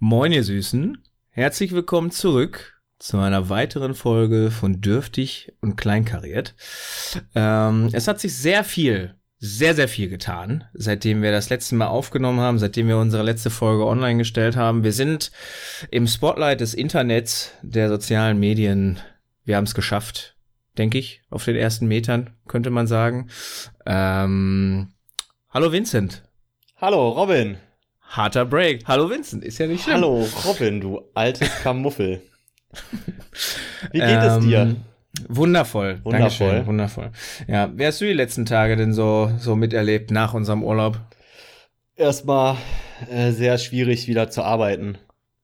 Moin, ihr Süßen. Herzlich willkommen zurück zu einer weiteren Folge von Dürftig und Kleinkariert. Ähm, es hat sich sehr viel, sehr, sehr viel getan, seitdem wir das letzte Mal aufgenommen haben, seitdem wir unsere letzte Folge online gestellt haben. Wir sind im Spotlight des Internets, der sozialen Medien. Wir haben es geschafft, denke ich, auf den ersten Metern, könnte man sagen. Ähm, hallo Vincent. Hallo Robin. Harter Break. Hallo Vincent, ist ja nicht schlimm. Hallo Robin, du altes Kamuffel. Wie geht ähm, es dir? Wundervoll. Wundervoll. Dankeschön, wundervoll. Ja, wie hast du die letzten Tage denn so, so miterlebt nach unserem Urlaub? Erstmal äh, sehr schwierig wieder zu arbeiten.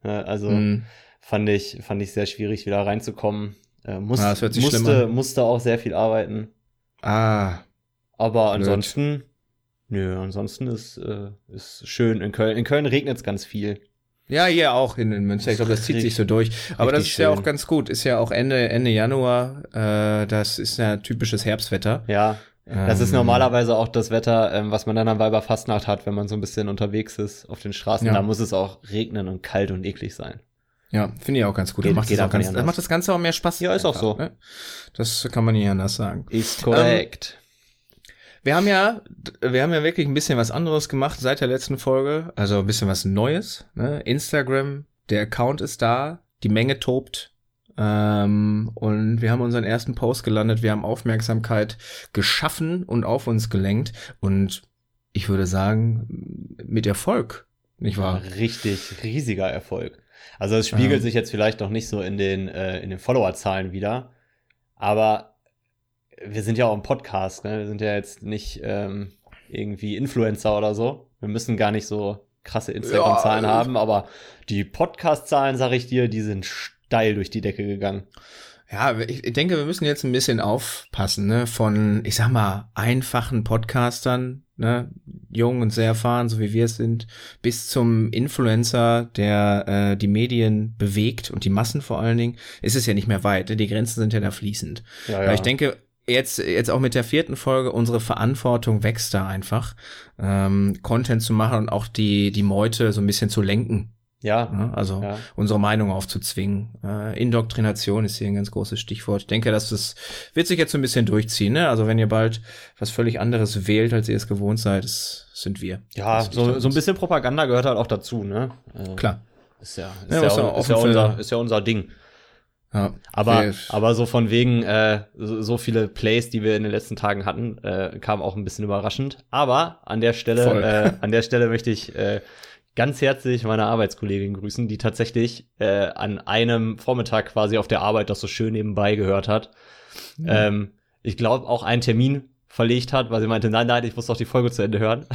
Äh, also mm. fand ich fand ich sehr schwierig wieder reinzukommen. Äh, muss, ah, musste musste auch sehr viel arbeiten. Ah. Aber ansonsten. Nö, ansonsten ist, äh, ist schön in Köln. In Köln regnet es ganz viel. Ja, hier auch in, in Münster. Ich glaube, das zieht sich so durch. Aber das ist schön. ja auch ganz gut. Ist ja auch Ende, Ende Januar. Äh, das ist ja typisches Herbstwetter. Ja. Das ist ähm. normalerweise auch das Wetter, ähm, was man dann am Weiberfastnacht hat, wenn man so ein bisschen unterwegs ist auf den Straßen. Ja. Da muss es auch regnen und kalt und eklig sein. Ja, finde ich auch ganz gut. Geht, macht, das auch ganz, macht das Ganze auch mehr Spaß. Ja, ist einfach, auch so. Ne? Das kann man nicht anders sagen. Ist korrekt. Ähm, wir haben ja, wir haben ja wirklich ein bisschen was anderes gemacht seit der letzten Folge. Also ein bisschen was Neues. Ne? Instagram, der Account ist da, die Menge tobt. Ähm, und wir haben unseren ersten Post gelandet. Wir haben Aufmerksamkeit geschaffen und auf uns gelenkt. Und ich würde sagen, mit Erfolg, nicht wahr? Richtig, riesiger Erfolg. Also es spiegelt ähm. sich jetzt vielleicht noch nicht so in den, äh, in den Followerzahlen wieder. Aber wir sind ja auch ein Podcast, ne? Wir sind ja jetzt nicht ähm, irgendwie Influencer oder so. Wir müssen gar nicht so krasse Instagram-Zahlen ja, haben, aber die Podcast-Zahlen, sag ich dir, die sind steil durch die Decke gegangen. Ja, ich denke, wir müssen jetzt ein bisschen aufpassen, ne? Von, ich sag mal, einfachen Podcastern, ne, jung und sehr erfahren, so wie wir es sind, bis zum Influencer, der äh, die Medien bewegt und die Massen vor allen Dingen, ist es ja nicht mehr weit. Ne? Die Grenzen sind ja da fließend. Ja, ja. ich denke, jetzt, jetzt auch mit der vierten Folge, unsere Verantwortung wächst da einfach, ähm, Content zu machen und auch die, die Meute so ein bisschen zu lenken. Ja. also ja. unsere Meinung aufzuzwingen. Äh, Indoktrination ist hier ein ganz großes Stichwort. Ich denke, dass das wird sich jetzt so ein bisschen durchziehen. Ne? Also wenn ihr bald was völlig anderes wählt, als ihr es gewohnt seid, das sind wir. Ja, so, so ein bisschen Propaganda gehört halt auch dazu. Ne? Äh, Klar. Ist ja, ist ja, ja, ist ja, unser, ist ja unser Ding. Ja, aber, aber so von wegen äh, so, so, viele Plays, die wir in den letzten Tagen hatten, äh, kam auch ein bisschen überraschend. Aber an der Stelle, äh, an der Stelle möchte ich äh, ganz herzlich meine Arbeitskollegin grüßen, die tatsächlich äh, an einem Vormittag quasi auf der Arbeit das so schön nebenbei gehört hat. Mhm. Ähm, ich glaube auch einen Termin verlegt hat, weil sie meinte, nein, nein, ich muss doch die Folge zu Ende hören.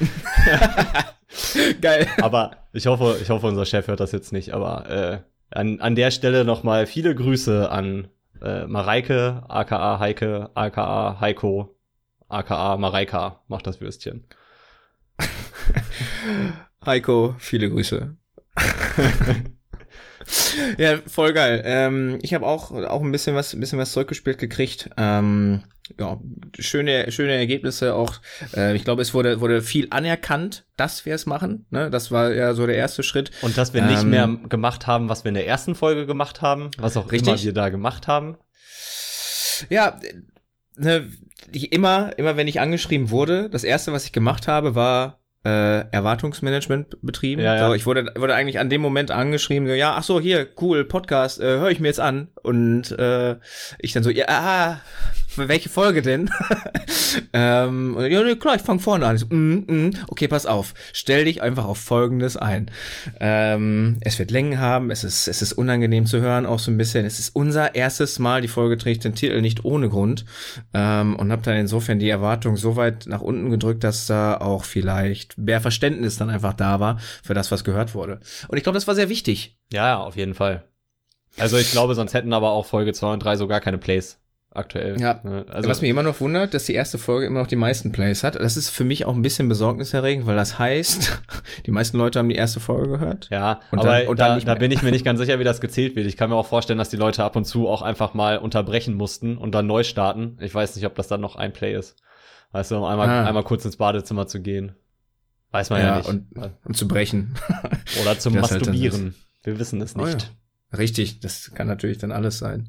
Geil. Aber ich hoffe, ich hoffe, unser Chef hört das jetzt nicht. Aber äh, an, an der Stelle nochmal viele Grüße an äh, Mareike, aka Heike, aka Heiko, aka Mareika, macht das Würstchen. Heiko, viele Grüße. ja, voll geil. Ähm, ich habe auch auch ein bisschen was, ein bisschen was zurückgespielt gekriegt. Ähm, ja, schöne, schöne Ergebnisse auch. Äh, ich glaube, es wurde, wurde viel anerkannt, dass wir es machen. Ne? Das war ja so der erste Schritt. Und dass wir nicht ähm, mehr gemacht haben, was wir in der ersten Folge gemacht haben, was auch richtig. immer wir da gemacht haben. Ja, ne, ich immer, immer wenn ich angeschrieben wurde, das erste, was ich gemacht habe, war äh, Erwartungsmanagement betrieben. Ja, ja. So, ich wurde, wurde eigentlich an dem Moment angeschrieben, so, ja, ach so, hier, cool, Podcast, äh, höre ich mir jetzt an. Und äh, ich dann so, ja, ah, welche Folge denn? ähm, ja, nee, klar, ich fange vorne an. So, mm, mm, okay, pass auf. Stell dich einfach auf Folgendes ein. Ähm, es wird Längen haben, es ist, es ist unangenehm zu hören, auch so ein bisschen. Es ist unser erstes Mal, die Folge trägt den Titel nicht ohne Grund. Ähm, und habe dann insofern die Erwartung so weit nach unten gedrückt, dass da auch vielleicht mehr Verständnis dann einfach da war für das, was gehört wurde. Und ich glaube, das war sehr wichtig. Ja, ja, auf jeden Fall. Also ich glaube, sonst hätten aber auch Folge 2 und 3 so gar keine Plays aktuell. Ja. Ne? Also, Was mich immer noch wundert, dass die erste Folge immer noch die meisten Plays hat. Das ist für mich auch ein bisschen besorgniserregend, weil das heißt, die meisten Leute haben die erste Folge gehört. Ja, und aber dann, und da, da bin ich mir nicht ganz sicher, wie das gezählt wird. Ich kann mir auch vorstellen, dass die Leute ab und zu auch einfach mal unterbrechen mussten und dann neu starten. Ich weiß nicht, ob das dann noch ein Play ist. Weißt du, um einmal, ah. einmal kurz ins Badezimmer zu gehen. Weiß man ja, ja nicht. Und, und zu brechen. Oder zum Masturbieren. Halt Wir wissen es nicht. Oh ja. Richtig, das kann natürlich dann alles sein.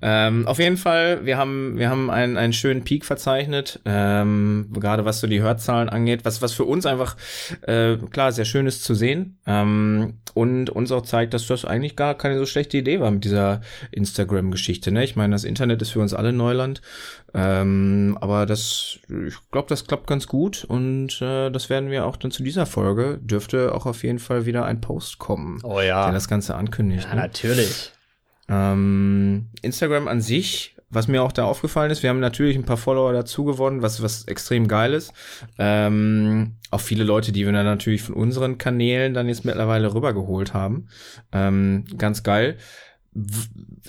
Ähm, auf jeden Fall, wir haben, wir haben einen, einen schönen Peak verzeichnet, ähm, gerade was so die Hörzahlen angeht, was, was für uns einfach, äh, klar, sehr schön ist zu sehen ähm, und uns auch zeigt, dass das eigentlich gar keine so schlechte Idee war mit dieser Instagram-Geschichte. Ne? Ich meine, das Internet ist für uns alle Neuland, ähm, aber das, ich glaube, das klappt ganz gut und äh, das werden wir auch dann zu dieser Folge, dürfte auch auf jeden Fall wieder ein Post kommen, oh ja. der das Ganze ankündigt. Ja, natürlich. Ähm, Instagram an sich, was mir auch da aufgefallen ist, wir haben natürlich ein paar Follower dazu gewonnen, was, was extrem geil ist. Ähm, auch viele Leute, die wir dann natürlich von unseren Kanälen dann jetzt mittlerweile rübergeholt haben. Ähm, ganz geil.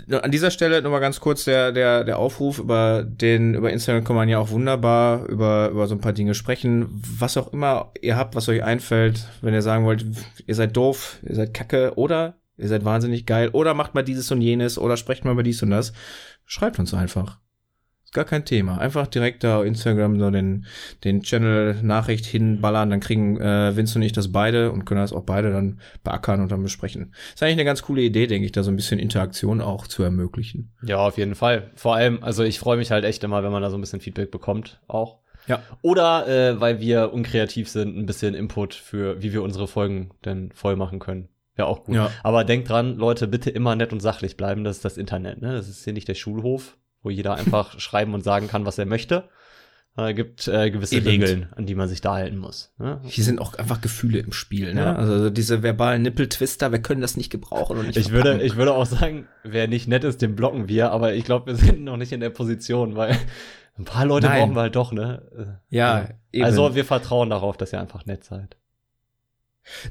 An dieser Stelle nochmal ganz kurz der, der, der Aufruf über den, über Instagram kann man ja auch wunderbar über, über so ein paar Dinge sprechen. Was auch immer ihr habt, was euch einfällt, wenn ihr sagen wollt, ihr seid doof, ihr seid kacke oder ihr seid wahnsinnig geil oder macht mal dieses und jenes oder sprecht mal über dies und das. Schreibt uns einfach. Ist gar kein Thema. Einfach direkt da auf Instagram so den, den Channel-Nachricht hinballern, dann kriegen äh, Vince und ich das beide und können das auch beide dann beackern und dann besprechen. Ist eigentlich eine ganz coole Idee, denke ich, da so ein bisschen Interaktion auch zu ermöglichen. Ja, auf jeden Fall. Vor allem, also ich freue mich halt echt immer, wenn man da so ein bisschen Feedback bekommt, auch. Ja. Oder äh, weil wir unkreativ sind, ein bisschen Input für, wie wir unsere Folgen denn voll machen können. Ja, auch gut. Ja. Aber denkt dran, Leute, bitte immer nett und sachlich bleiben. Das ist das Internet, ne? Das ist hier nicht der Schulhof, wo jeder einfach schreiben und sagen kann, was er möchte. Es gibt äh, gewisse Eben. Regeln, an die man sich da halten muss. Ne? Hier sind auch einfach Gefühle im Spiel. Ne? Ja. Also diese verbalen Nippeltwister, wir können das nicht gebrauchen und nicht ich würde, ich würde auch sagen, wer nicht nett ist, den blocken wir. Aber ich glaube, wir sind noch nicht in der Position, weil ein paar Leute Nein. brauchen wir halt doch. Ne? Ja. Eben. Also wir vertrauen darauf, dass ihr einfach nett seid.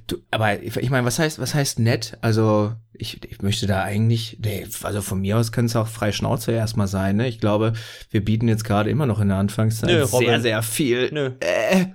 Du, aber ich meine, was heißt, was heißt nett? Also, ich, ich möchte da eigentlich, nee, also von mir aus kann es auch frei Schnauze erstmal sein, ne? Ich glaube, wir bieten jetzt gerade immer noch in der Anfangszeit Nö, sehr, sehr viel. Nö. Äh,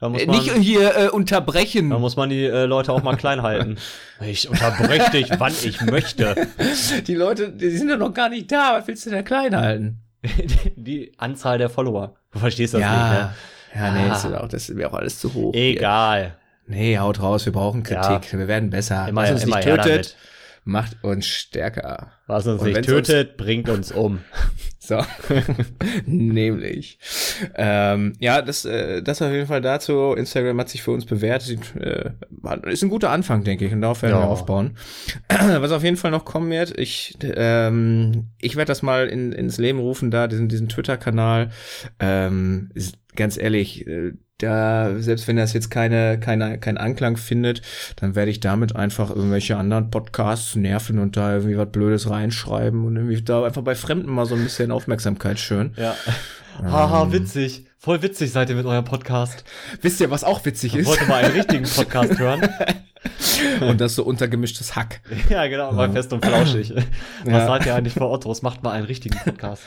da muss man, nicht hier äh, unterbrechen. Da muss man die äh, Leute auch mal klein halten. Ich unterbreche dich, wann ich möchte. Die Leute, die sind ja noch gar nicht da. Was willst du denn klein halten? die, Anzahl der Follower. Du verstehst das ja. nicht, ne? Ja, nee, ah. ist auch, das ist mir auch alles zu hoch. Egal. Hier. Nee, haut raus, wir brauchen Kritik. Ja. Wir werden besser. Immer, Was uns immer nicht tötet, macht uns stärker. Was uns Und nicht tötet, uns bringt uns um. so. Nämlich. Ähm, ja, das, äh, das auf jeden Fall dazu. Instagram hat sich für uns bewährt. Sieht, äh, ist ein guter Anfang, denke ich. Und darauf werden ja. wir aufbauen. Was auf jeden Fall noch kommen wird, ich, ähm, ich werde das mal in, ins Leben rufen, da, diesen, diesen Twitter-Kanal. Ähm, ganz ehrlich, äh, da, selbst wenn das jetzt keine, keine, keinen Anklang findet, dann werde ich damit einfach irgendwelche anderen Podcasts nerven und da irgendwie was Blödes reinschreiben und irgendwie da einfach bei Fremden mal so ein bisschen Aufmerksamkeit schön. Ja. Haha, ähm, witzig. Voll witzig seid ihr mit eurem Podcast. Wisst ihr, was auch witzig ist? Ich wollte mal einen richtigen Podcast hören. und das so untergemischtes Hack. Ja, genau, mal fest und flauschig. Was ja. seid ihr eigentlich vor Ottos? Macht mal einen richtigen Podcast.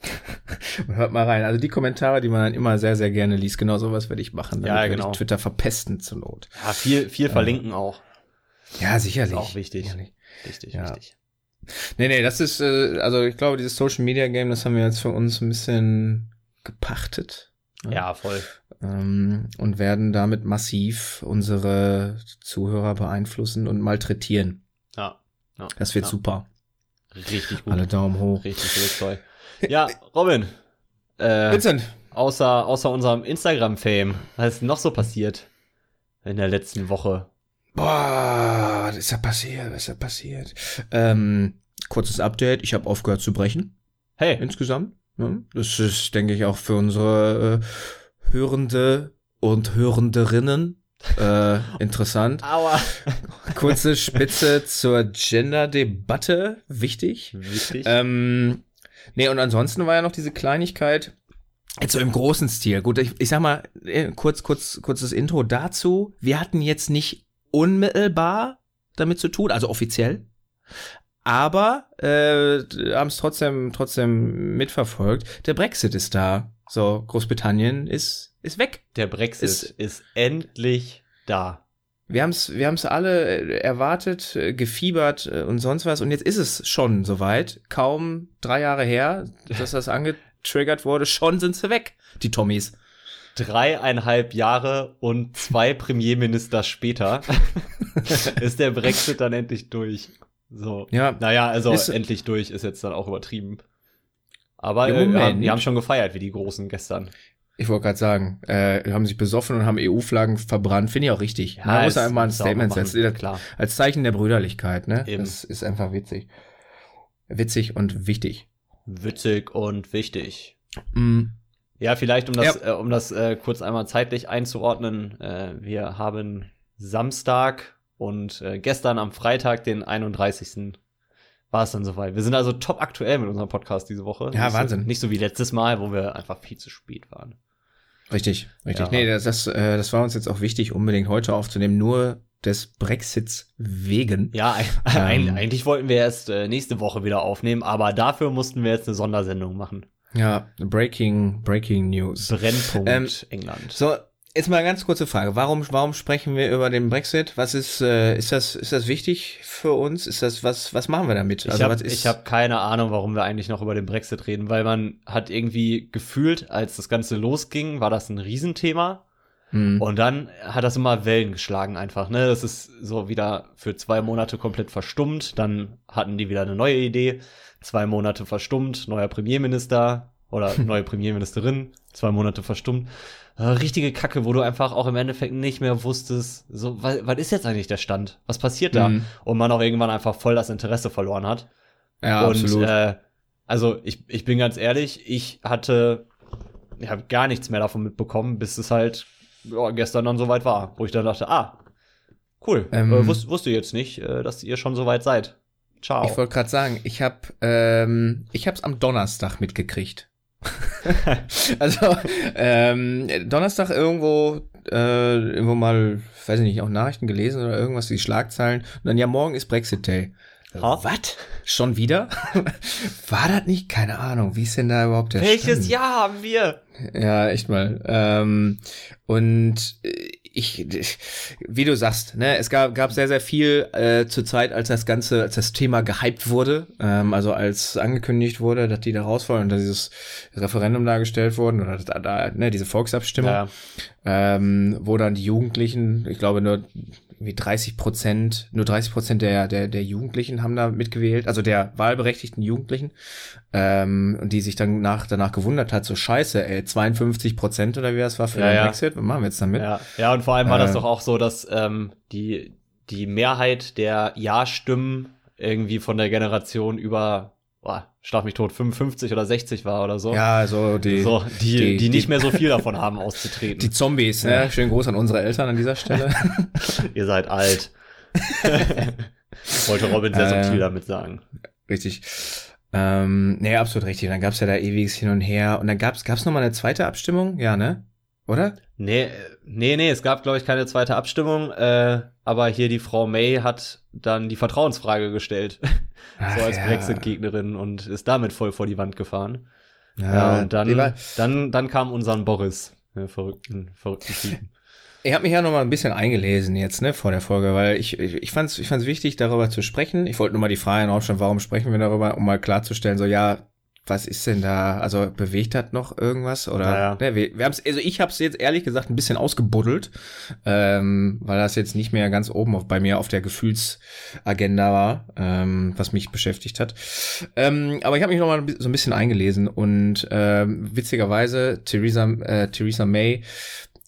Hört mal rein. Also die Kommentare, die man dann immer sehr, sehr gerne liest, genau sowas werde ich machen. Damit ja, genau. Ich Twitter verpesten zur Not. Ja, viel, viel verlinken äh, auch. Ja, sicherlich. Ist auch wichtig. Sicherlich. Richtig, ja. wichtig. Nee, nee, das ist, äh, also ich glaube, dieses Social Media Game, das haben wir jetzt für uns ein bisschen gepachtet. Ja, ja voll. Ähm, und werden damit massiv unsere Zuhörer beeinflussen und malträtieren. Ja. ja das wird ja. super. Richtig gut. Alle Daumen hoch. Richtig, richtig toll. Ja, Robin. Äh, Vincent. Außer, außer unserem Instagram-Fame, was ist noch so passiert in der letzten Woche? Boah, was ist da passiert? Was ist da passiert? Ähm, kurzes Update. Ich habe aufgehört zu brechen. Hey. Insgesamt. Ne? Das ist, denke ich, auch für unsere äh, Hörende und Hörenderinnen äh, interessant. Aua. Kurze Spitze zur Gender-Debatte. Wichtig. Wichtig. Ähm, Nee, und ansonsten war ja noch diese Kleinigkeit, Jetzt so im großen Stil. Gut, ich, ich sag mal, äh, kurz, kurz, kurzes Intro dazu. Wir hatten jetzt nicht unmittelbar damit zu tun, also offiziell. Aber äh, haben es trotzdem, trotzdem mitverfolgt. Der Brexit ist da. So, Großbritannien ist, ist weg. Der Brexit ist, ist endlich da wir haben es wir haben's alle äh, erwartet, äh, gefiebert äh, und sonst was. Und jetzt ist es schon soweit. Kaum drei Jahre her, dass das angetriggert wurde. Schon sind sie weg, die Tommys. dreieinhalb Jahre und zwei Premierminister später ist der Brexit dann endlich durch. So. Ja. Naja, also ist, endlich durch ist jetzt dann auch übertrieben. Aber äh, die haben schon gefeiert, wie die Großen gestern. Ich wollte gerade sagen, äh, haben sich besoffen und haben EU-Flaggen verbrannt. Finde ich auch richtig. Ja, Man muss da einmal ein Statement setzen. Klar. Als Zeichen der Brüderlichkeit, ne? Eben. Das ist einfach witzig. Witzig und wichtig. Witzig und wichtig. Mm. Ja, vielleicht um das, ja. äh, um das äh, kurz einmal zeitlich einzuordnen. Äh, wir haben Samstag und äh, gestern am Freitag, den 31 war es dann soweit. Wir sind also top aktuell mit unserem Podcast diese Woche. Ja, nicht Wahnsinn. So, nicht so wie letztes Mal, wo wir einfach viel zu spät waren. Richtig, richtig. Ja. Nee, das, das, äh, das war uns jetzt auch wichtig, unbedingt heute aufzunehmen, nur des Brexits wegen. Ja, ähm, eigentlich wollten wir erst äh, nächste Woche wieder aufnehmen, aber dafür mussten wir jetzt eine Sondersendung machen. Ja, Breaking, Breaking News. Brennpunkt ähm, England. So, Jetzt mal eine ganz kurze Frage. Warum, warum sprechen wir über den Brexit? Was ist, äh, ist das, ist das wichtig für uns? Ist das, was, was machen wir damit? Also, ich habe hab keine Ahnung, warum wir eigentlich noch über den Brexit reden, weil man hat irgendwie gefühlt, als das Ganze losging, war das ein Riesenthema. Mhm. Und dann hat das immer Wellen geschlagen einfach, ne? Das ist so wieder für zwei Monate komplett verstummt. Dann hatten die wieder eine neue Idee. Zwei Monate verstummt, neuer Premierminister oder neue Premierministerin, zwei Monate verstummt richtige Kacke, wo du einfach auch im Endeffekt nicht mehr wusstest, so, was, was ist jetzt eigentlich der Stand? Was passiert da? Mhm. Und man auch irgendwann einfach voll das Interesse verloren hat. Ja, und, absolut. Äh, also ich, ich bin ganz ehrlich, ich hatte, ich habe gar nichts mehr davon mitbekommen, bis es halt ja, gestern dann soweit war, wo ich dann dachte, ah, cool, ähm, äh, wus wusste jetzt nicht, äh, dass ihr schon soweit seid. Ciao. Ich wollte gerade sagen, ich habe ähm, ich hab's am Donnerstag mitgekriegt. also ähm, Donnerstag irgendwo äh, irgendwo mal, weiß ich nicht, auch Nachrichten gelesen oder irgendwas, die Schlagzeilen. Und dann ja, morgen ist Brexit Day. Was? Schon wieder? War das nicht? Keine Ahnung. Wie ist denn da überhaupt der Welches Stand? Jahr haben wir? Ja, echt mal. Ähm, und äh, ich, wie du sagst, ne, es gab, gab sehr, sehr viel äh, zur Zeit, als das Ganze, als das Thema gehypt wurde, ähm, also als angekündigt wurde, dass die da rausfallen und dass dieses Referendum dargestellt wurden oder da, da ne, diese Volksabstimmung, ja. ähm, wo dann die Jugendlichen, ich glaube nur wie 30 Prozent, nur 30 Prozent der, der, der Jugendlichen haben da mitgewählt, also der wahlberechtigten Jugendlichen, ähm, und die sich dann nach, danach gewundert hat, so scheiße, ey, 52 Prozent oder wie das war für ja, den ja. Brexit, was machen wir jetzt damit? Ja, ja und vor allem war das äh. doch auch so, dass ähm, die, die Mehrheit der Ja-Stimmen irgendwie von der Generation über boah, schlaf mich tot, 55 oder 60 war oder so. Ja, also die, so, die, die, die nicht mehr so viel davon haben auszutreten. Die Zombies, ne? Ja. Schönen Gruß an unsere Eltern an dieser Stelle. Ihr seid alt. Wollte Robin sehr subtil äh, damit sagen. Richtig. Ähm, nee, absolut richtig. Dann gab's ja da ewiges Hin und Her. Und dann gab's, gab's noch mal eine zweite Abstimmung? Ja, ne? Oder? Nee, nee, nee, es gab, glaube ich, keine zweite Abstimmung. Äh, aber hier die Frau May hat dann die Vertrauensfrage gestellt. So als ja. Brexit-Gegnerin und ist damit voll vor die Wand gefahren. Ja, ja und dann, dann, dann kam unser Boris, ne, verrückten, verrückten Typen. Ich habe mich ja noch mal ein bisschen eingelesen jetzt, ne, vor der Folge, weil ich, ich, ich fand es ich fand's wichtig, darüber zu sprechen. Ich wollte nur mal die Frage aufstellen, warum sprechen wir darüber, um mal klarzustellen, so ja, was ist denn da, also bewegt hat noch irgendwas? Oder ja, Ne, wir, wir haben's, also ich habe es jetzt ehrlich gesagt ein bisschen ausgebuddelt, ähm, weil das jetzt nicht mehr ganz oben auf, bei mir auf der Gefühlsagenda war, ähm, was mich beschäftigt hat. Ähm, aber ich habe mich noch mal so ein bisschen eingelesen und ähm, witzigerweise Theresa, äh, Theresa May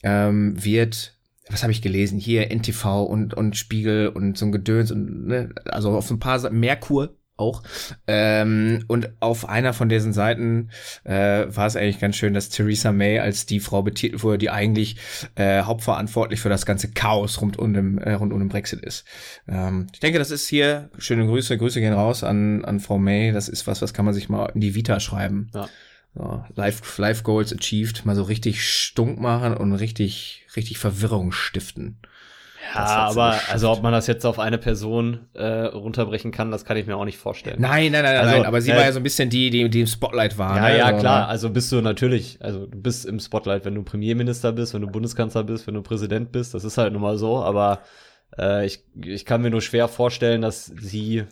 ähm, wird was habe ich gelesen? Hier NTV und, und Spiegel und so ein Gedöns und ne, also auf ein paar Merkur auch. Ähm, und auf einer von diesen Seiten äh, war es eigentlich ganz schön, dass Theresa May als die Frau betitelt wurde, die eigentlich äh, hauptverantwortlich für das ganze Chaos rund um den, äh, rund um den Brexit ist. Ähm, ich denke, das ist hier, schöne Grüße, Grüße gehen raus an, an Frau May. Das ist was, was kann man sich mal in die Vita schreiben. Ja. So, Life, Life Goals achieved, mal so richtig stunk machen und richtig, richtig Verwirrung stiften. Ja, aber also ob man das jetzt auf eine Person äh, runterbrechen kann, das kann ich mir auch nicht vorstellen. Nein, nein, nein, also, nein. Aber sie äh, war ja so ein bisschen die, die, die im Spotlight war. Ja, ne? ja, also, klar. Also bist du natürlich, also du bist im Spotlight, wenn du Premierminister bist, wenn du Bundeskanzler bist, wenn du Präsident bist. Das ist halt nun mal so. Aber äh, ich, ich kann mir nur schwer vorstellen, dass sie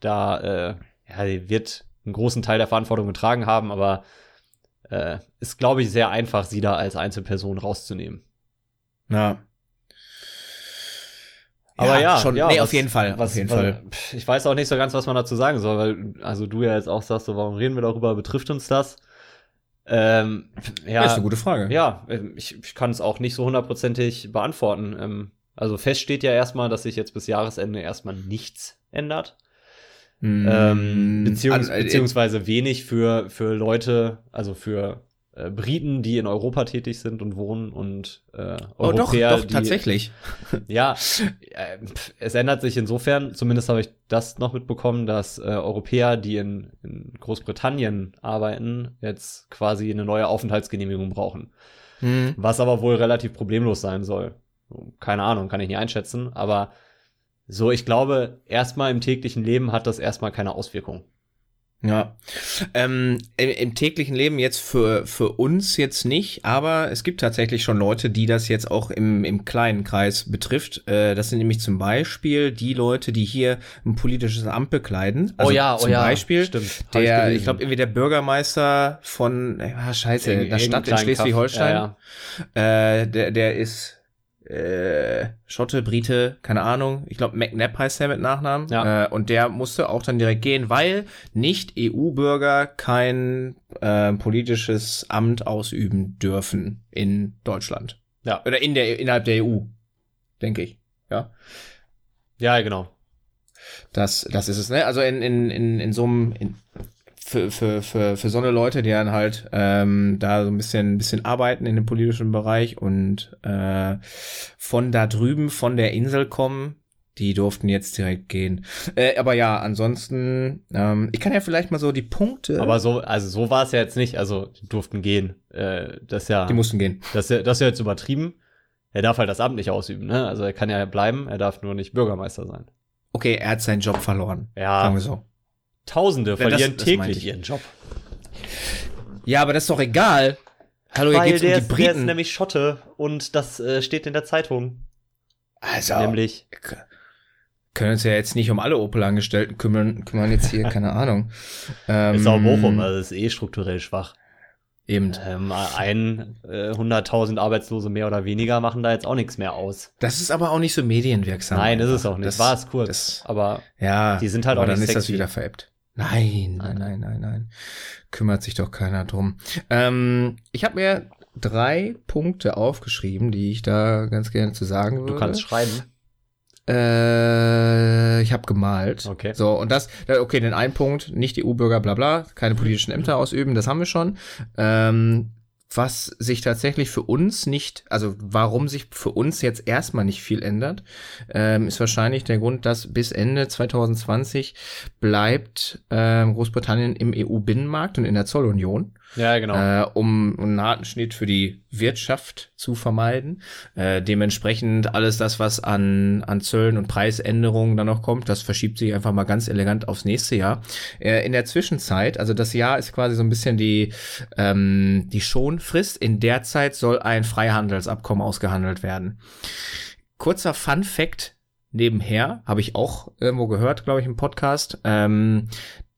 da, äh, ja, die wird einen großen Teil der Verantwortung getragen haben, aber äh, ist, glaube ich, sehr einfach, sie da als Einzelperson rauszunehmen. Ja. Aber ja, schon, ja, nee, was, auf jeden Fall, was, auf jeden was, Fall. Ich weiß auch nicht so ganz, was man dazu sagen soll, weil, also du ja jetzt auch sagst, so, warum reden wir darüber, betrifft uns das? Ähm, ja, Ja, ist eine gute Frage. ja, ähm, ich, ich kann es auch nicht so hundertprozentig beantworten. Ähm, also fest steht ja erstmal, dass sich jetzt bis Jahresende erstmal nichts ändert. Mm, Ähm, beziehungs äh, beziehungsweise wenig für, für Leute, also für äh, Briten, die in Europa tätig sind und wohnen und äh, Oh, doch, Europäer, doch, die, tatsächlich. Ja, äh, pf, es ändert sich insofern, zumindest habe ich das noch mitbekommen, dass äh, Europäer, die in, in Großbritannien arbeiten, jetzt quasi eine neue Aufenthaltsgenehmigung brauchen. Hm. Was aber wohl relativ problemlos sein soll. Keine Ahnung, kann ich nicht einschätzen, aber so, ich glaube, erstmal im täglichen Leben hat das erstmal keine Auswirkung. Ja. Ähm, im, Im täglichen Leben jetzt für, für uns jetzt nicht, aber es gibt tatsächlich schon Leute, die das jetzt auch im, im kleinen Kreis betrifft. Äh, das sind nämlich zum Beispiel die Leute, die hier ein politisches Amt bekleiden. Also zum Beispiel Oh stimmt. Hab der, gelesen. ich glaube, irgendwie der Bürgermeister von, ah, scheiße, Irgend- der Stadt in. Schleswig-Holstein. Ja, ja. Äh, der, der ist äh, Schotte, Brite, keine Ahnung. Ich glaube, McNabb heißt der mit Nachnamen. Ja. Äh, und der musste auch dann direkt gehen, weil nicht EU-Bürger kein äh, politisches Amt ausüben dürfen in Deutschland. Ja. Oder in der, innerhalb der EU, denke ich. Ja. Ja, genau. Das, das ist es, ne? Also in, in, in, in so einem, in, für, für, für, für so eine Leute, die dann halt ähm, da so ein bisschen, ein bisschen arbeiten in dem politischen Bereich und äh, von da drüben, von der Insel kommen, die durften jetzt direkt gehen. Äh, aber ja, ansonsten, ähm, ich kann ja vielleicht mal so die Punkte. Aber so, also so war es ja jetzt nicht. Also die durften gehen. Äh, das ist ja, die mussten gehen. das, das ist ja jetzt übertrieben. Er darf halt das Amt nicht ausüben, ne? Also er kann ja bleiben, er darf nur nicht Bürgermeister sein. Okay, er hat seinen Job verloren. Ja. Sagen wir so. Tausende das- verlieren das täglich ich. ihren Job. Ja, aber das ist doch egal. Hallo, hier Weil geht's um der, die ist, der ist Briten. nämlich Schotte und das äh, steht in der Zeitung. also, Nämlich. können uns ja jetzt nicht um alle Opel-Angestellten kümmern, kümmern jetzt hier, keine Ahnung. Ähm, Ist auch Bochum, also ist eh strukturell schwach. Eben. Ähm, ein äh, 100.000 Arbeitslose mehr oder weniger machen da jetzt auch nichts mehr aus. Das ist aber auch nicht so medienwirksam. Nein, ist es auch nicht. Das, war es kurz. Das, aber ja, die sind halt aber auch dann nicht ist das sexy. wieder veräppt. Nein, nein, nein, nein, nein. Kümmert sich doch keiner drum. Ähm, ich habe mir drei Punkte aufgeschrieben, die ich da ganz gerne zu sagen würde. du kannst schreiben. Äh, ich habe gemalt. Okay. So, und das, okay, den einen Punkt, nicht EU-Bürger, bla bla, keine politischen Ämter ausüben, das haben wir schon. Ähm, was sich tatsächlich für uns nicht, also warum sich für uns jetzt erstmal nicht viel ändert, ähm, ist wahrscheinlich der Grund, dass bis Ende 2020 bleibt ähm, Großbritannien im EU-Binnenmarkt und in der Zollunion Ja, genau. äh, um einen harten Schnitt für die Wirtschaft zu vermeiden. Äh, dementsprechend alles das, was an, an Zöllen und Preisänderungen dann noch kommt, das verschiebt sich einfach mal ganz elegant aufs nächste Jahr. Äh, in der Zwischenzeit, also das Jahr ist quasi so ein bisschen die, ähm, die Schonfrist. In der Zeit soll ein Freihandelsabkommen ausgehandelt werden. Kurzer Fun Fact nebenher, habe ich auch irgendwo gehört, glaube ich, im Podcast. Ähm,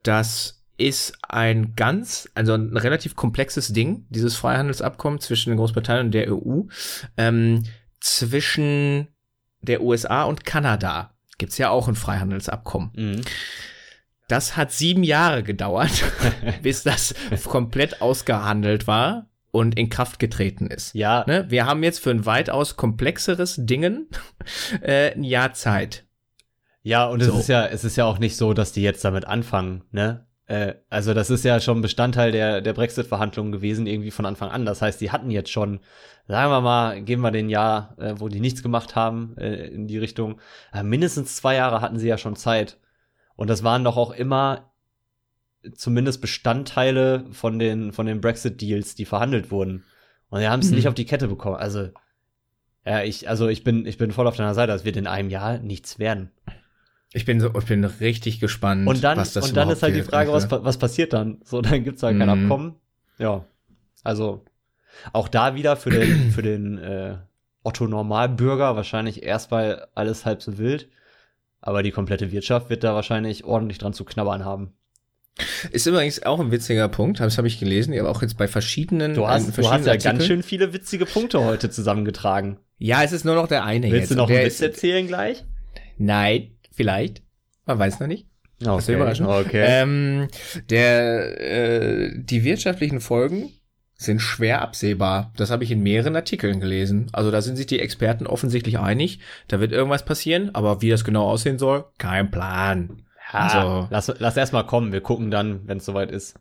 das ist ein ganz, also ein relativ komplexes Ding, dieses Freihandelsabkommen zwischen Großbritannien und der EU. Ähm, zwischen der USA und Kanada gibt's ja auch ein Freihandelsabkommen. Mhm. Das hat sieben Jahre gedauert, bis das komplett ausgehandelt war und in Kraft getreten ist. Ja, Ne? Wir haben jetzt für ein weitaus komplexeres Dingen äh, ein Jahr Zeit. Ja, und es So. ist ja, es ist ja auch nicht so, dass die jetzt damit anfangen, ne? Äh, also das ist ja schon Bestandteil der, der Brexit-Verhandlungen gewesen, irgendwie von Anfang an. Das heißt, die hatten jetzt schon, sagen wir mal, geben wir den Jahr, äh, wo die nichts gemacht haben, äh, in die Richtung. Äh, mindestens zwei Jahre hatten sie ja schon Zeit. Und das waren doch auch immer zumindest Bestandteile von den, von den Brexit-Deals, die verhandelt wurden. Und sie haben es Mhm. nicht auf die Kette bekommen. Also, ja, ich, also ich bin, ich bin voll auf deiner Seite. Es wird in einem Jahr nichts werden. Ich bin so, ich bin richtig gespannt, Und dann, was das und dann ist halt die Frage, was, was passiert dann? So, dann gibt's halt kein Mhm. Abkommen. Ja. Also, auch da wieder für den, für den äh, Otto Normalbürger wahrscheinlich erstmal alles halb so wild. Aber die komplette Wirtschaft wird da wahrscheinlich ordentlich dran zu knabbern haben. Ist übrigens auch ein witziger Punkt, das habe ich gelesen, aber auch jetzt bei verschiedenen. Du hast, verschiedenen du hast ja Artikeln. ganz schön viele witzige Punkte heute zusammengetragen. Ja, es ist nur noch der eine Willst jetzt. du noch einen Witz erzählen gleich? Nein, vielleicht. Man weiß noch nicht. Okay. Das ist überraschend. Okay. Ähm, der, äh, die wirtschaftlichen Folgen sind schwer absehbar. Das habe ich in mehreren Artikeln gelesen. Also da sind sich die Experten offensichtlich einig. Da wird irgendwas passieren, aber wie das genau aussehen soll, kein Plan. Ja, also, lass, lass erst mal kommen. Wir gucken dann, wenn es soweit ist.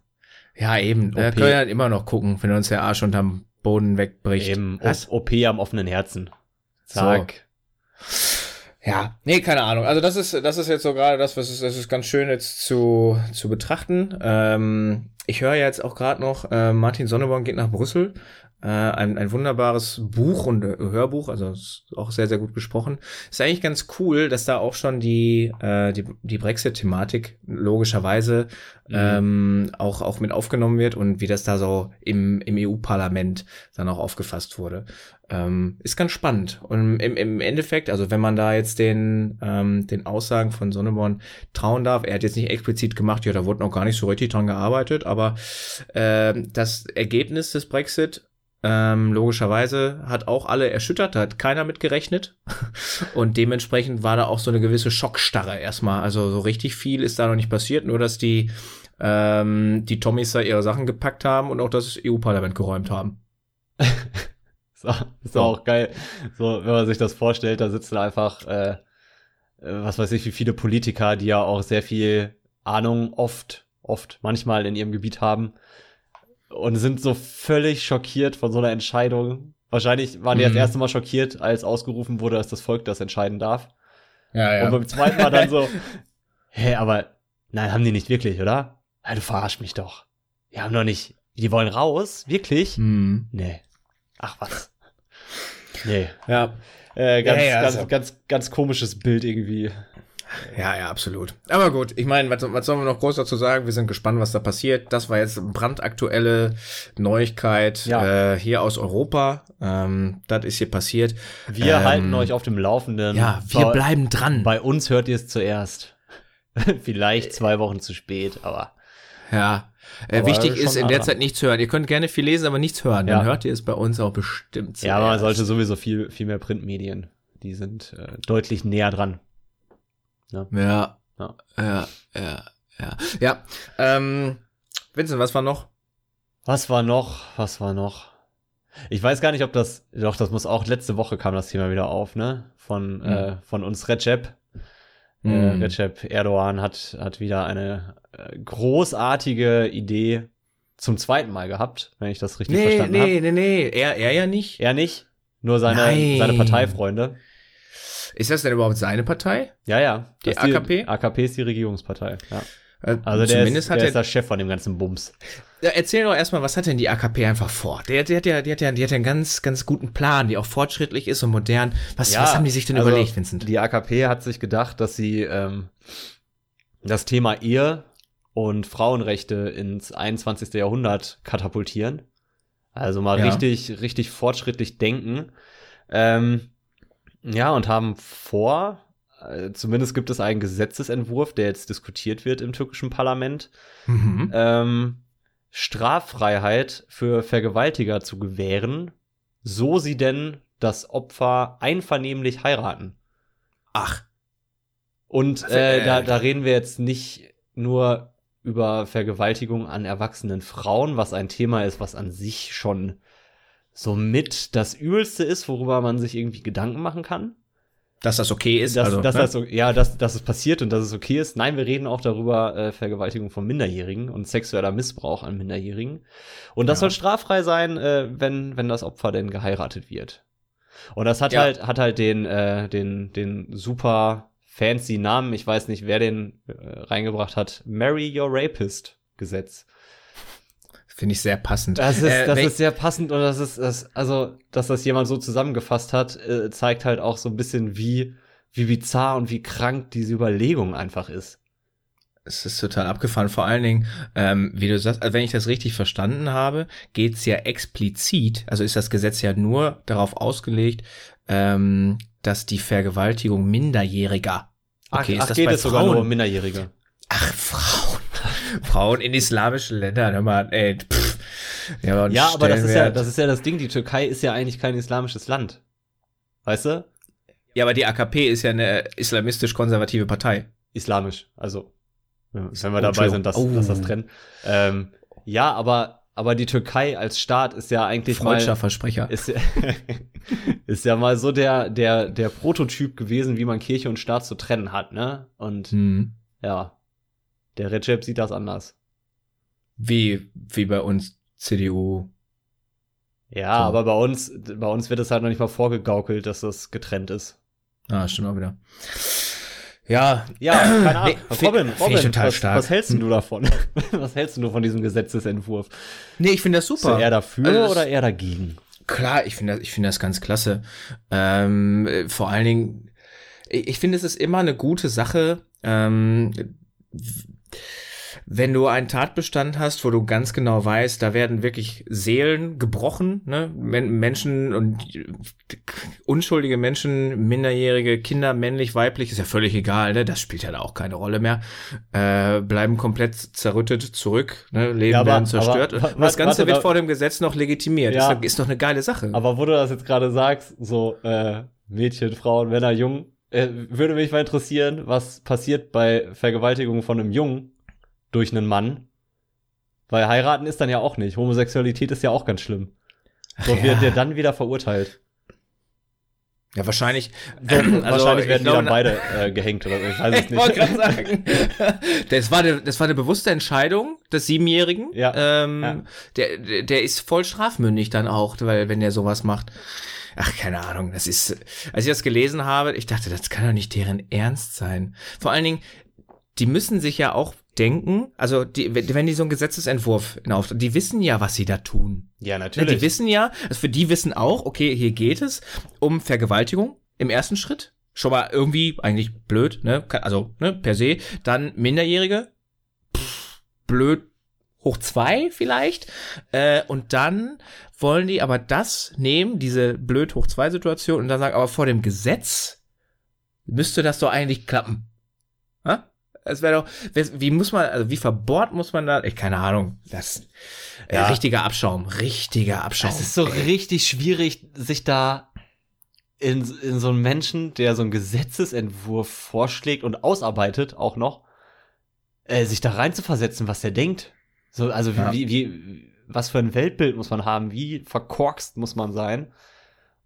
Ja, eben. Wir können ja immer noch gucken, wenn uns der Arsch unterm Boden wegbricht. Eben. Was? OP am offenen Herzen. Zack. So. Ja, nee, keine Ahnung. Also das ist, das ist jetzt so gerade das, was ist, das ist ganz schön jetzt zu, zu betrachten. Ähm, ich höre jetzt auch gerade noch, äh, Martin Sonneborn geht nach Brüssel. Äh, ein, ein wunderbares Buch und äh, Hörbuch, also ist auch sehr, sehr gut gesprochen. Ist eigentlich ganz cool, dass da auch schon die, äh, die, die Brexit-Thematik logischerweise mhm. ähm, auch, auch mit aufgenommen wird und wie das da so im, im EU-Parlament dann auch aufgefasst wurde. Ähm, ist ganz spannend. Und im, im Endeffekt, also wenn man da jetzt den, ähm, den Aussagen von Sonneborn trauen darf, er hat jetzt nicht explizit gemacht, ja, da wurde noch gar nicht so richtig dran gearbeitet, aber äh, das Ergebnis des Brexit ähm, logischerweise hat auch alle erschüttert, da hat keiner mit gerechnet. Und dementsprechend war da auch so eine gewisse Schockstarre erstmal. Also so richtig viel ist da noch nicht passiert, nur dass die, ähm, die Tommys da ihre Sachen gepackt haben und auch das EU-Parlament geräumt haben. so, ist auch geil. So, wenn man sich das vorstellt, da sitzen einfach, äh, äh, was weiß ich, wie viele Politiker, die ja auch sehr viel Ahnung oft, oft, manchmal in ihrem Gebiet haben und sind so völlig schockiert von so einer Entscheidung. Wahrscheinlich waren die mhm. das erste Mal schockiert, als ausgerufen wurde, dass das Volk das entscheiden darf. Ja, ja. Und beim zweiten Mal dann so, hä, aber nein, haben die nicht wirklich, oder? Ja, du verarsch mich doch. Die haben doch nicht, die wollen raus? Wirklich? Mhm. Nee. Ach was. Nee. Ja. Äh, ganz, ja, ja, ganz, also. ganz, ganz komisches Bild irgendwie. Ja, ja, absolut. Aber gut, ich meine, was, was sollen wir noch groß dazu sagen? Wir sind gespannt, was da passiert. Das war jetzt brandaktuelle Neuigkeit ja. äh, hier aus Europa. Ähm, das ist hier passiert. Wir ähm, halten euch auf dem Laufenden. Ja, wir bei, bleiben dran. Bei uns hört ihr es zuerst. Vielleicht zwei Wochen zu spät, aber. Ja. Äh, wichtig ist in der Zeit nichts hören. Ihr könnt gerne viel lesen, aber nichts hören. Ja. Dann hört ihr es bei uns auch bestimmt. Ja, aber man sollte sowieso viel, viel mehr Printmedien. Die sind äh, deutlich näher dran. Ne? Ja. Ja. Ja, ja, ja. Ja. Ähm, Vincent, was war noch? Was war noch? Was war noch? Ich weiß gar nicht, ob das, doch, das muss auch, letzte Woche kam das Thema wieder auf, ne? Von, mhm. äh, von uns Recep. Mhm. Recep Erdogan hat, hat wieder eine großartige Idee zum zweiten Mal gehabt, wenn ich das richtig nee, verstanden habe. Nee, nee, nee, nee, er, er ja nicht. Er nicht, nur seine, seine Parteifreunde. Ist das denn überhaupt seine Partei? Ja, ja. Die AKP? Die, AKP ist die Regierungspartei, ja. Äh, also der, Zumindest ist, der, der ist der Chef von dem ganzen Bums. Ja, erzähl doch erstmal, was hat denn die AKP einfach vor? Der, der, der, der, hat ja, die hat ja einen ganz, ganz guten Plan, die auch fortschrittlich ist und modern. Was, ja, was haben die sich denn also überlegt, Vincent? Die AKP hat sich gedacht, dass sie ähm, das Thema Ehe und Frauenrechte ins 21. Jahrhundert katapultieren. Also mal ja. richtig, richtig fortschrittlich denken. Ähm, ja, und haben vor, äh, zumindest gibt es einen Gesetzesentwurf, der jetzt diskutiert wird im türkischen Parlament, mhm. ähm, Straffreiheit für Vergewaltiger zu gewähren, so sie denn das Opfer einvernehmlich heiraten. Ach. Und äh, da, da reden wir jetzt nicht nur über Vergewaltigung an erwachsenen Frauen, was ein Thema ist, was an sich schon somit das Übelste ist, worüber man sich irgendwie Gedanken machen kann. Dass das okay ist, dass, also, dass ne? das, ja, dass, dass es passiert und dass es okay ist. Nein, wir reden auch darüber, äh, Vergewaltigung von Minderjährigen und sexueller Missbrauch an Minderjährigen. Und das ja. soll straffrei sein, äh, wenn, wenn das Opfer denn geheiratet wird. Und das hat ja. halt, hat halt den, äh, den, den super fancy Namen, ich weiß nicht, wer den äh, reingebracht hat, Marry Your Rapist Gesetz. Finde ich sehr passend. Das ist, äh, das ist sehr passend und das ist, das, also, dass das jemand so zusammengefasst hat, äh, zeigt halt auch so ein bisschen, wie, wie bizarr und wie krank diese Überlegung einfach ist. Es ist total abgefahren. Vor allen Dingen, ähm, wie du sagst, also wenn ich das richtig verstanden habe, geht's ja explizit, also ist das Gesetz ja nur darauf ausgelegt, ähm, dass die Vergewaltigung Minderjähriger. Okay, ach, ist ach, das geht bei es Frauen? sogar nur um Minderjährige. Ach, Frauen. Frauen in islamischen Ländern, hör mal, ey, pff, ja, ja aber das ist ja, das ist ja das Ding, die Türkei ist ja eigentlich kein islamisches Land. Weißt du? Ja, aber die AKP ist ja eine islamistisch-konservative Partei. Islamisch, also, wenn wir oh, dabei sind, dass, oh. dass das trennen. Ähm, ja, aber, aber die Türkei als Staat ist ja eigentlich Freudscher mal, Versprecher. Ist, ist ja mal so der, der, der Prototyp gewesen, wie man Kirche und Staat zu trennen hat, ne? Und hm. ja, der Recep sieht das anders. Wie, wie bei uns CDU. Ja, so. aber bei uns, bei uns wird es halt noch nicht mal vorgegaukelt, dass das getrennt ist. Ah, stimmt auch wieder. Ja, ja, keine Ahnung. Nee, Robin, Robin total was, stark. was hältst du davon? was hältst du von diesem Gesetzesentwurf? Nee, ich finde das super. Bist du eher dafür also, oder eher dagegen? Klar, ich finde das, ich finde das ganz klasse. Ähm, vor allen Dingen, ich finde, es ist immer eine gute Sache, ähm, wenn du einen Tatbestand hast, wo du ganz genau weißt, da werden wirklich Seelen gebrochen, ne? Menschen und unschuldige Menschen, minderjährige Kinder, männlich, weiblich, ist ja völlig egal, ne? Das spielt ja da auch keine Rolle mehr. Äh, bleiben komplett zerrüttet zurück, ne? Leben ja, aber, werden zerstört. Aber, und das Ganze warte, wird vor dem Gesetz noch legitimiert. Ja, ist, ist doch eine geile Sache. Aber wo du das jetzt gerade sagst, so äh, Mädchen, Frauen, Männer, Jungen, äh, würde mich mal interessieren, was passiert bei Vergewaltigung von einem Jungen durch einen Mann. Weil heiraten ist dann ja auch nicht. Homosexualität ist ja auch ganz schlimm. So ja. wird der dann wieder verurteilt. Ja, wahrscheinlich. So, also, wahrscheinlich werden die dann beide äh, gehängt oder so. Ich weiß es nicht. Ich wollte sagen. das, war eine, das war eine bewusste Entscheidung des Siebenjährigen. Ja. Ähm, ja. Der, der ist voll strafmündig dann auch, weil wenn der sowas macht. Ach, keine Ahnung. Das ist, als ich das gelesen habe, ich dachte, das kann doch nicht deren Ernst sein. Vor allen Dingen, die müssen sich ja auch denken, also die, wenn die so einen Gesetzesentwurf in Auftrag, die wissen ja, was sie da tun. Ja, natürlich. Die wissen ja, also für die wissen auch, okay, hier geht es um Vergewaltigung im ersten Schritt. Schon mal irgendwie eigentlich blöd, ne? Also, ne, per se. Dann Minderjährige. Pff, blöd hoch zwei vielleicht. Äh, und dann wollen die aber das nehmen, diese blöd hoch zwei Situation, und dann sagen, aber vor dem Gesetz müsste das doch eigentlich klappen. Ha? Es wäre doch, wie muss man, also wie verbohrt muss man da, ich keine Ahnung, das, äh, ja. richtiger Abschaum, richtiger Abschaum. Es ist so ey. richtig schwierig, sich da in, in so einen Menschen, der so einen Gesetzesentwurf vorschlägt und ausarbeitet, auch noch, äh, sich da rein zu versetzen, was der denkt. So, also ja. wie, wie, was für ein Weltbild muss man haben, wie verkorkst muss man sein,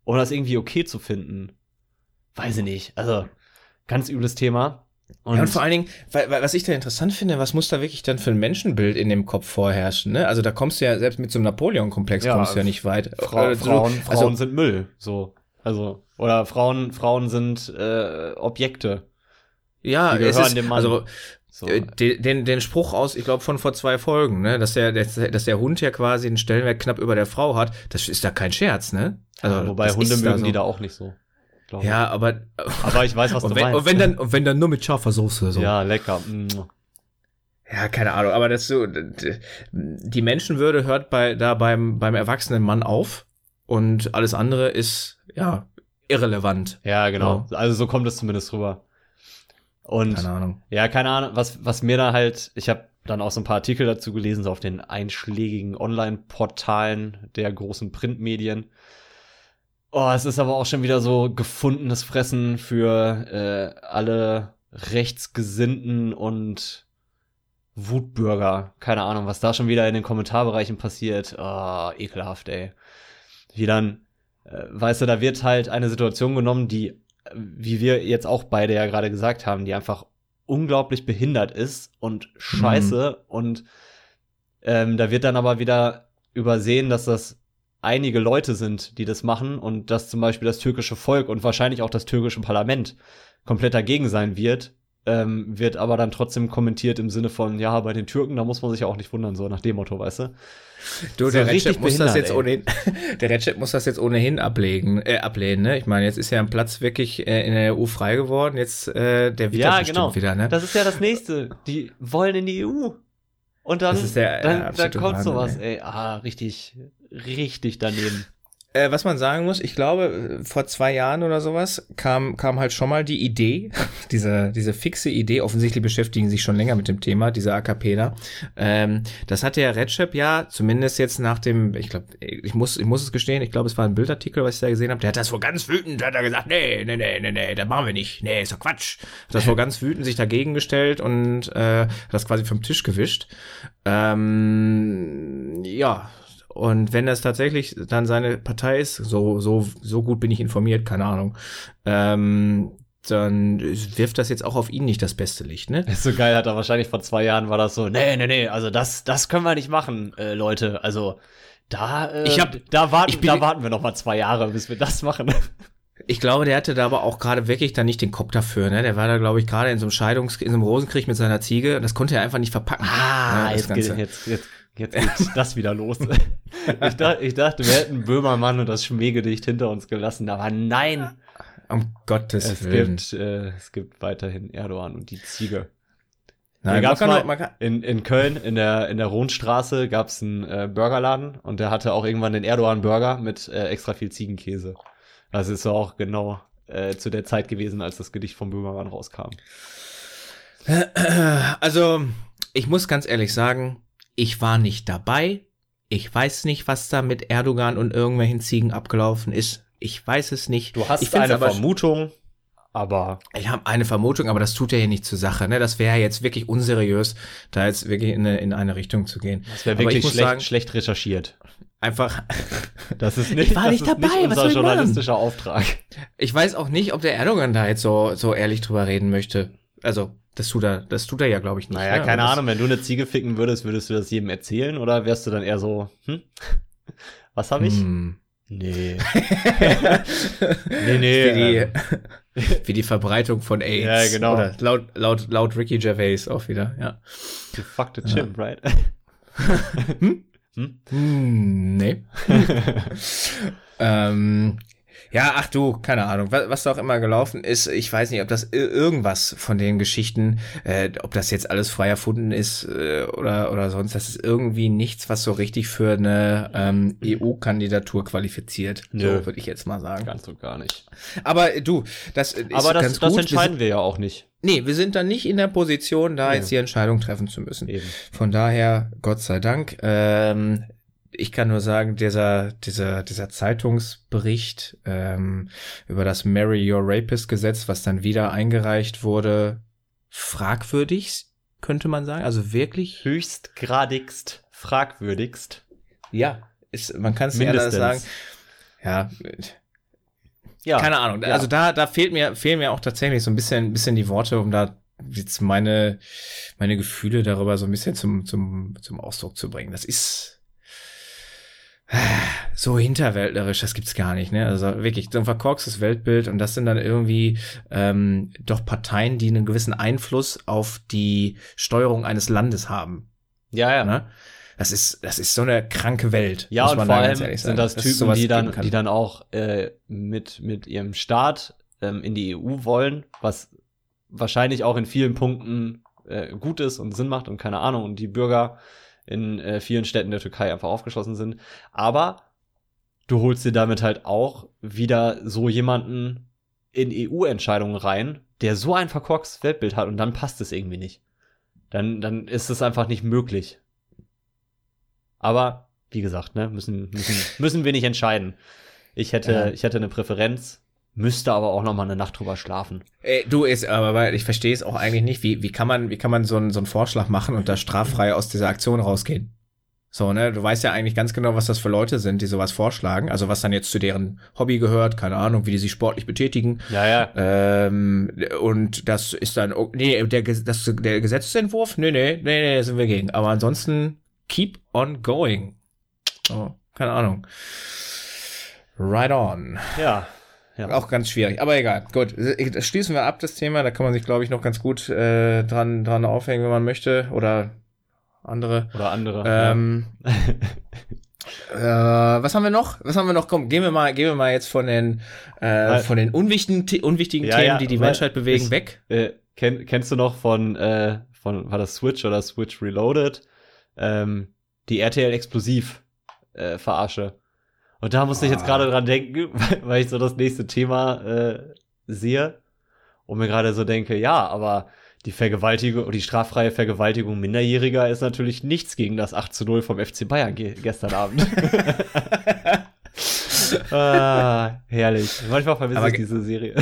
um das irgendwie okay zu finden. Weiß ich nicht. Also, ganz übles Thema. Und, ja, und vor allen Dingen, was ich da interessant finde, was muss da wirklich dann für ein Menschenbild in dem Kopf vorherrschen? Ne? Also da kommst du ja, selbst mit so einem Napoleon-Komplex ja, kommst du ja nicht weit. Fra so, Frauen, also, Frauen sind Müll, so. Also, oder Frauen, Frauen sind äh, Objekte. Ja, die gehören ist, dem Mann. Also, so. Äh, den, den Spruch aus, ich glaube, von vor zwei Folgen, ne, dass der, dass der Hund ja quasi einen Stellenwert knapp über der Frau hat, das ist da kein Scherz, ne? Also, ja, wobei Hunde mögen so. die da auch nicht so glaube Ja, aber. Aber ich weiß, was du wenn, meinst. Und wenn dann, und wenn dann nur mit scharfer Soße. So. Ja, lecker. Mm. Ja, keine Ahnung, aber das so, die Menschenwürde hört bei, da beim, beim erwachsenen Mann auf und alles andere ist, ja, irrelevant. Ja, genau. Ja. Also so kommt es zumindest rüber. Und, keine Ahnung. Ja, keine Ahnung, was, was mir da halt, ich habe dann auch so ein paar Artikel dazu gelesen, so auf den einschlägigen Online-Portalen der großen Printmedien. Oh, es ist aber auch schon wieder so gefundenes Fressen für äh, alle Rechtsgesinnten und Wutbürger. Keine Ahnung, was da schon wieder in den Kommentarbereichen passiert. Oh, ekelhaft, ey. Wie dann, äh, weißt du, da wird halt eine Situation genommen, die, wie wir jetzt auch beide ja gerade gesagt haben, die einfach unglaublich behindert ist und scheiße. Mhm. Und ähm, da wird dann aber wieder übersehen, dass das einige Leute sind, die das machen und dass zum Beispiel das türkische Volk und wahrscheinlich auch das türkische Parlament komplett dagegen sein wird, ähm, wird aber dann trotzdem kommentiert im Sinne von, ja, bei den Türken, da muss man sich ja auch nicht wundern, so nach dem Motto, weißt du? Du, so der Recep muss das jetzt ohnehin, der Recep muss das jetzt ohnehin ablegen, äh, ablehnen, ne? Ich meine, jetzt ist ja ein Platz wirklich äh, in der EU frei geworden, jetzt äh, der wird ja, genau. wieder, ne? Das ist ja das nächste. Die wollen in die EU. Und dann, der, dann, dann kommt sowas, ey. Ah, richtig, richtig daneben. Äh, was man sagen muss, ich glaube, vor zwei Jahren oder sowas kam, kam halt schon mal die Idee, diese, diese fixe Idee, offensichtlich beschäftigen sich schon länger mit dem Thema, diese AKPler. Ähm, das hat der Redchep ja, zumindest jetzt nach dem, ich glaube, ich muss, ich muss es gestehen, ich glaube, es war ein Bildartikel, was ich da gesehen habe, der hat das wohl ganz wütend, hat er gesagt, nee, nee, nee, nee, nee, das machen wir nicht, nee, ist doch Quatsch. Hat das wohl ganz wütend sich dagegen gestellt und äh, das quasi vom Tisch gewischt. Ähm, ja, und wenn das tatsächlich dann seine Partei ist, so, so, so gut bin ich informiert, keine Ahnung, ähm, dann wirft das jetzt auch auf ihn nicht das beste Licht, ne? Ist so geil, hat er wahrscheinlich vor zwei Jahren war das so, nee, nee, nee, also das, das können wir nicht machen, äh, Leute. Also da, äh, ich hab, da warten, ich bin, da warten wir noch mal zwei Jahre, bis wir das machen. Ich glaube, der hatte da aber auch gerade wirklich dann nicht den Kopf dafür, ne? Der war da, glaube ich, gerade in so einem Scheidungs-, in so einem Rosenkrieg mit seiner Ziege. Das konnte er einfach nicht verpacken. Ah, ja, jetzt, Ganze. jetzt, jetzt, jetzt geht das wieder los. ich, dachte, ich dachte, wir hätten Böhmermann und das Schmähgedicht hinter uns gelassen, aber nein. Um Gottes es Willen. Gibt, äh, es gibt weiterhin Erdogan und die Ziege. Nein, gab's mal, in, in Köln, in der, in der Rohnstraße, gab es einen äh, Burgerladen und der hatte auch irgendwann den Erdogan-Burger mit äh, extra viel Ziegenkäse. Das ist so auch genau äh, zu der Zeit gewesen, als das Gedicht vom Böhmermann rauskam. Also, ich muss ganz ehrlich sagen, ich war nicht dabei. Ich weiß nicht, was da mit Erdogan und irgendwelchen Ziegen abgelaufen ist. Ich weiß es nicht. Du hast ich eine Vermutung, aber. Ich habe eine Vermutung, aber das tut ja hier nicht zur Sache. Ne? Das wäre jetzt wirklich unseriös, da jetzt wirklich in eine, in eine Richtung zu gehen. Das wäre wirklich schlecht, sagen, schlecht recherchiert. Einfach. Das ist nicht, ich war nicht dabei, nicht unser journalistischer Auftrag. Ich weiß auch nicht, ob der Erdogan da jetzt so, so ehrlich drüber reden möchte. Also, das tut er, das tut er ja, glaube ich, nicht. Naja, ne? keine Ahnung, wenn du eine Ziege ficken würdest, würdest du das jedem erzählen oder wärst du dann eher so, hm? Was habe ich? Hm. Nee. nee, nee. Wie die, ähm. wie die Verbreitung von AIDS. Ja, genau. Oder laut, laut, laut Ricky Gervais auch wieder, ja. You fucked a chimp, ja. right? hm? Hm? hm nee. ähm, ja, ach du, keine Ahnung, was, was da auch immer gelaufen ist. Ich weiß nicht, ob das irgendwas von den Geschichten, äh, ob das jetzt alles frei erfunden ist äh, oder, oder sonst. Das ist irgendwie nichts, was so richtig für eine ähm, EU-Kandidatur qualifiziert. Nö. So würde ich jetzt mal sagen. Ganz und gar nicht. Aber äh, du, das ist Aber das, ganz das entscheiden wir, wir, ja auch nicht. Nee, wir sind dann nicht in der Position, da ja. jetzt die Entscheidung treffen zu müssen. Eben. Von daher, Gott sei Dank. Ähm, ich kann nur sagen, dieser, dieser, dieser Zeitungsbericht ähm, über das Marry Your Rapist Gesetz, was dann wieder eingereicht wurde, fragwürdig, könnte man sagen. Also wirklich. Höchstgradigst fragwürdigst. Ja, ist, man kann es nicht anders sagen. Ja. Ja. Keine Ahnung. Ja. Also da, da fehlt mir, fehlen mir auch tatsächlich so ein bisschen, bisschen die Worte, um da jetzt meine, meine Gefühle darüber so ein bisschen zum, zum, zum Ausdruck zu bringen. Das ist, so hinterwäldlerisch, das gibt's gar nicht, ne? Also wirklich so ein verkorkstes Weltbild und das sind dann irgendwie ähm, doch Parteien, die einen gewissen Einfluss auf die Steuerung eines Landes haben. Ja, ja. Ne? Das ist, das ist so eine kranke Welt. Ja, und vor allem sind das Typen, das die dann, die dann auch äh, mit, mit ihrem Staat ähm, in die EU wollen, was wahrscheinlich auch in vielen Punkten äh, gut ist und Sinn macht und keine Ahnung. Und die Bürger in äh, vielen Städten der Türkei einfach aufgeschlossen sind. Aber du holst dir damit halt auch wieder so jemanden in EU-Entscheidungen rein, der so ein verkorkstes Weltbild hat und dann passt es irgendwie nicht. Dann, dann ist es einfach nicht möglich. Aber, wie gesagt, ne, müssen, müssen, müssen wir nicht entscheiden. Ich hätte, ja. ich hätte eine Präferenz müsste aber auch noch mal eine Nacht drüber schlafen. Ey, du ist, aber ich verstehe es auch eigentlich nicht. Wie, wie kann man, wie kann man so einen, so einen Vorschlag machen und da straffrei aus dieser Aktion rausgehen? So, ne, du weißt ja eigentlich ganz genau, was das für Leute sind, die sowas vorschlagen. Also was dann jetzt zu deren Hobby gehört, keine Ahnung, wie die sich sportlich betätigen. Ja, ja. Ähm, und das ist dann, nee, der, das, der Gesetzentwurf, nee, nee, nee, nee, sind wir gegen. Aber ansonsten, keep on going. Oh, keine Ahnung. Right on. Ja, ja. Auch ganz schwierig. Aber egal. Gut. Das schließen wir ab, das Thema. Da kann man sich, glaube ich, noch ganz gut äh, dran, dran aufhängen, wenn man möchte. Oder andere. Oder andere. Ähm, ja. äh, was haben wir noch? Was haben wir noch? Komm, gehen wir mal, gehen wir mal jetzt von den, äh, von den unwichtigen, unwichtigen ja, Themen, die die Menschheit bewegen, ich, weg. Äh, kenn, kennst du noch von, äh, von, war das Switch oder Switch Reloaded? Ähm, die RTL Explosiv äh, Verarsche. Und da musste ich jetzt gerade dran denken, weil ich so das nächste Thema äh, sehe und mir gerade so denke, ja, aber die Vergewaltigung, die straffreie Vergewaltigung Minderjähriger ist natürlich nichts gegen das 8 zu 0 vom FC Bayern ge gestern Abend. ah, herrlich. Manchmal vermisse aber, ich diese Serie.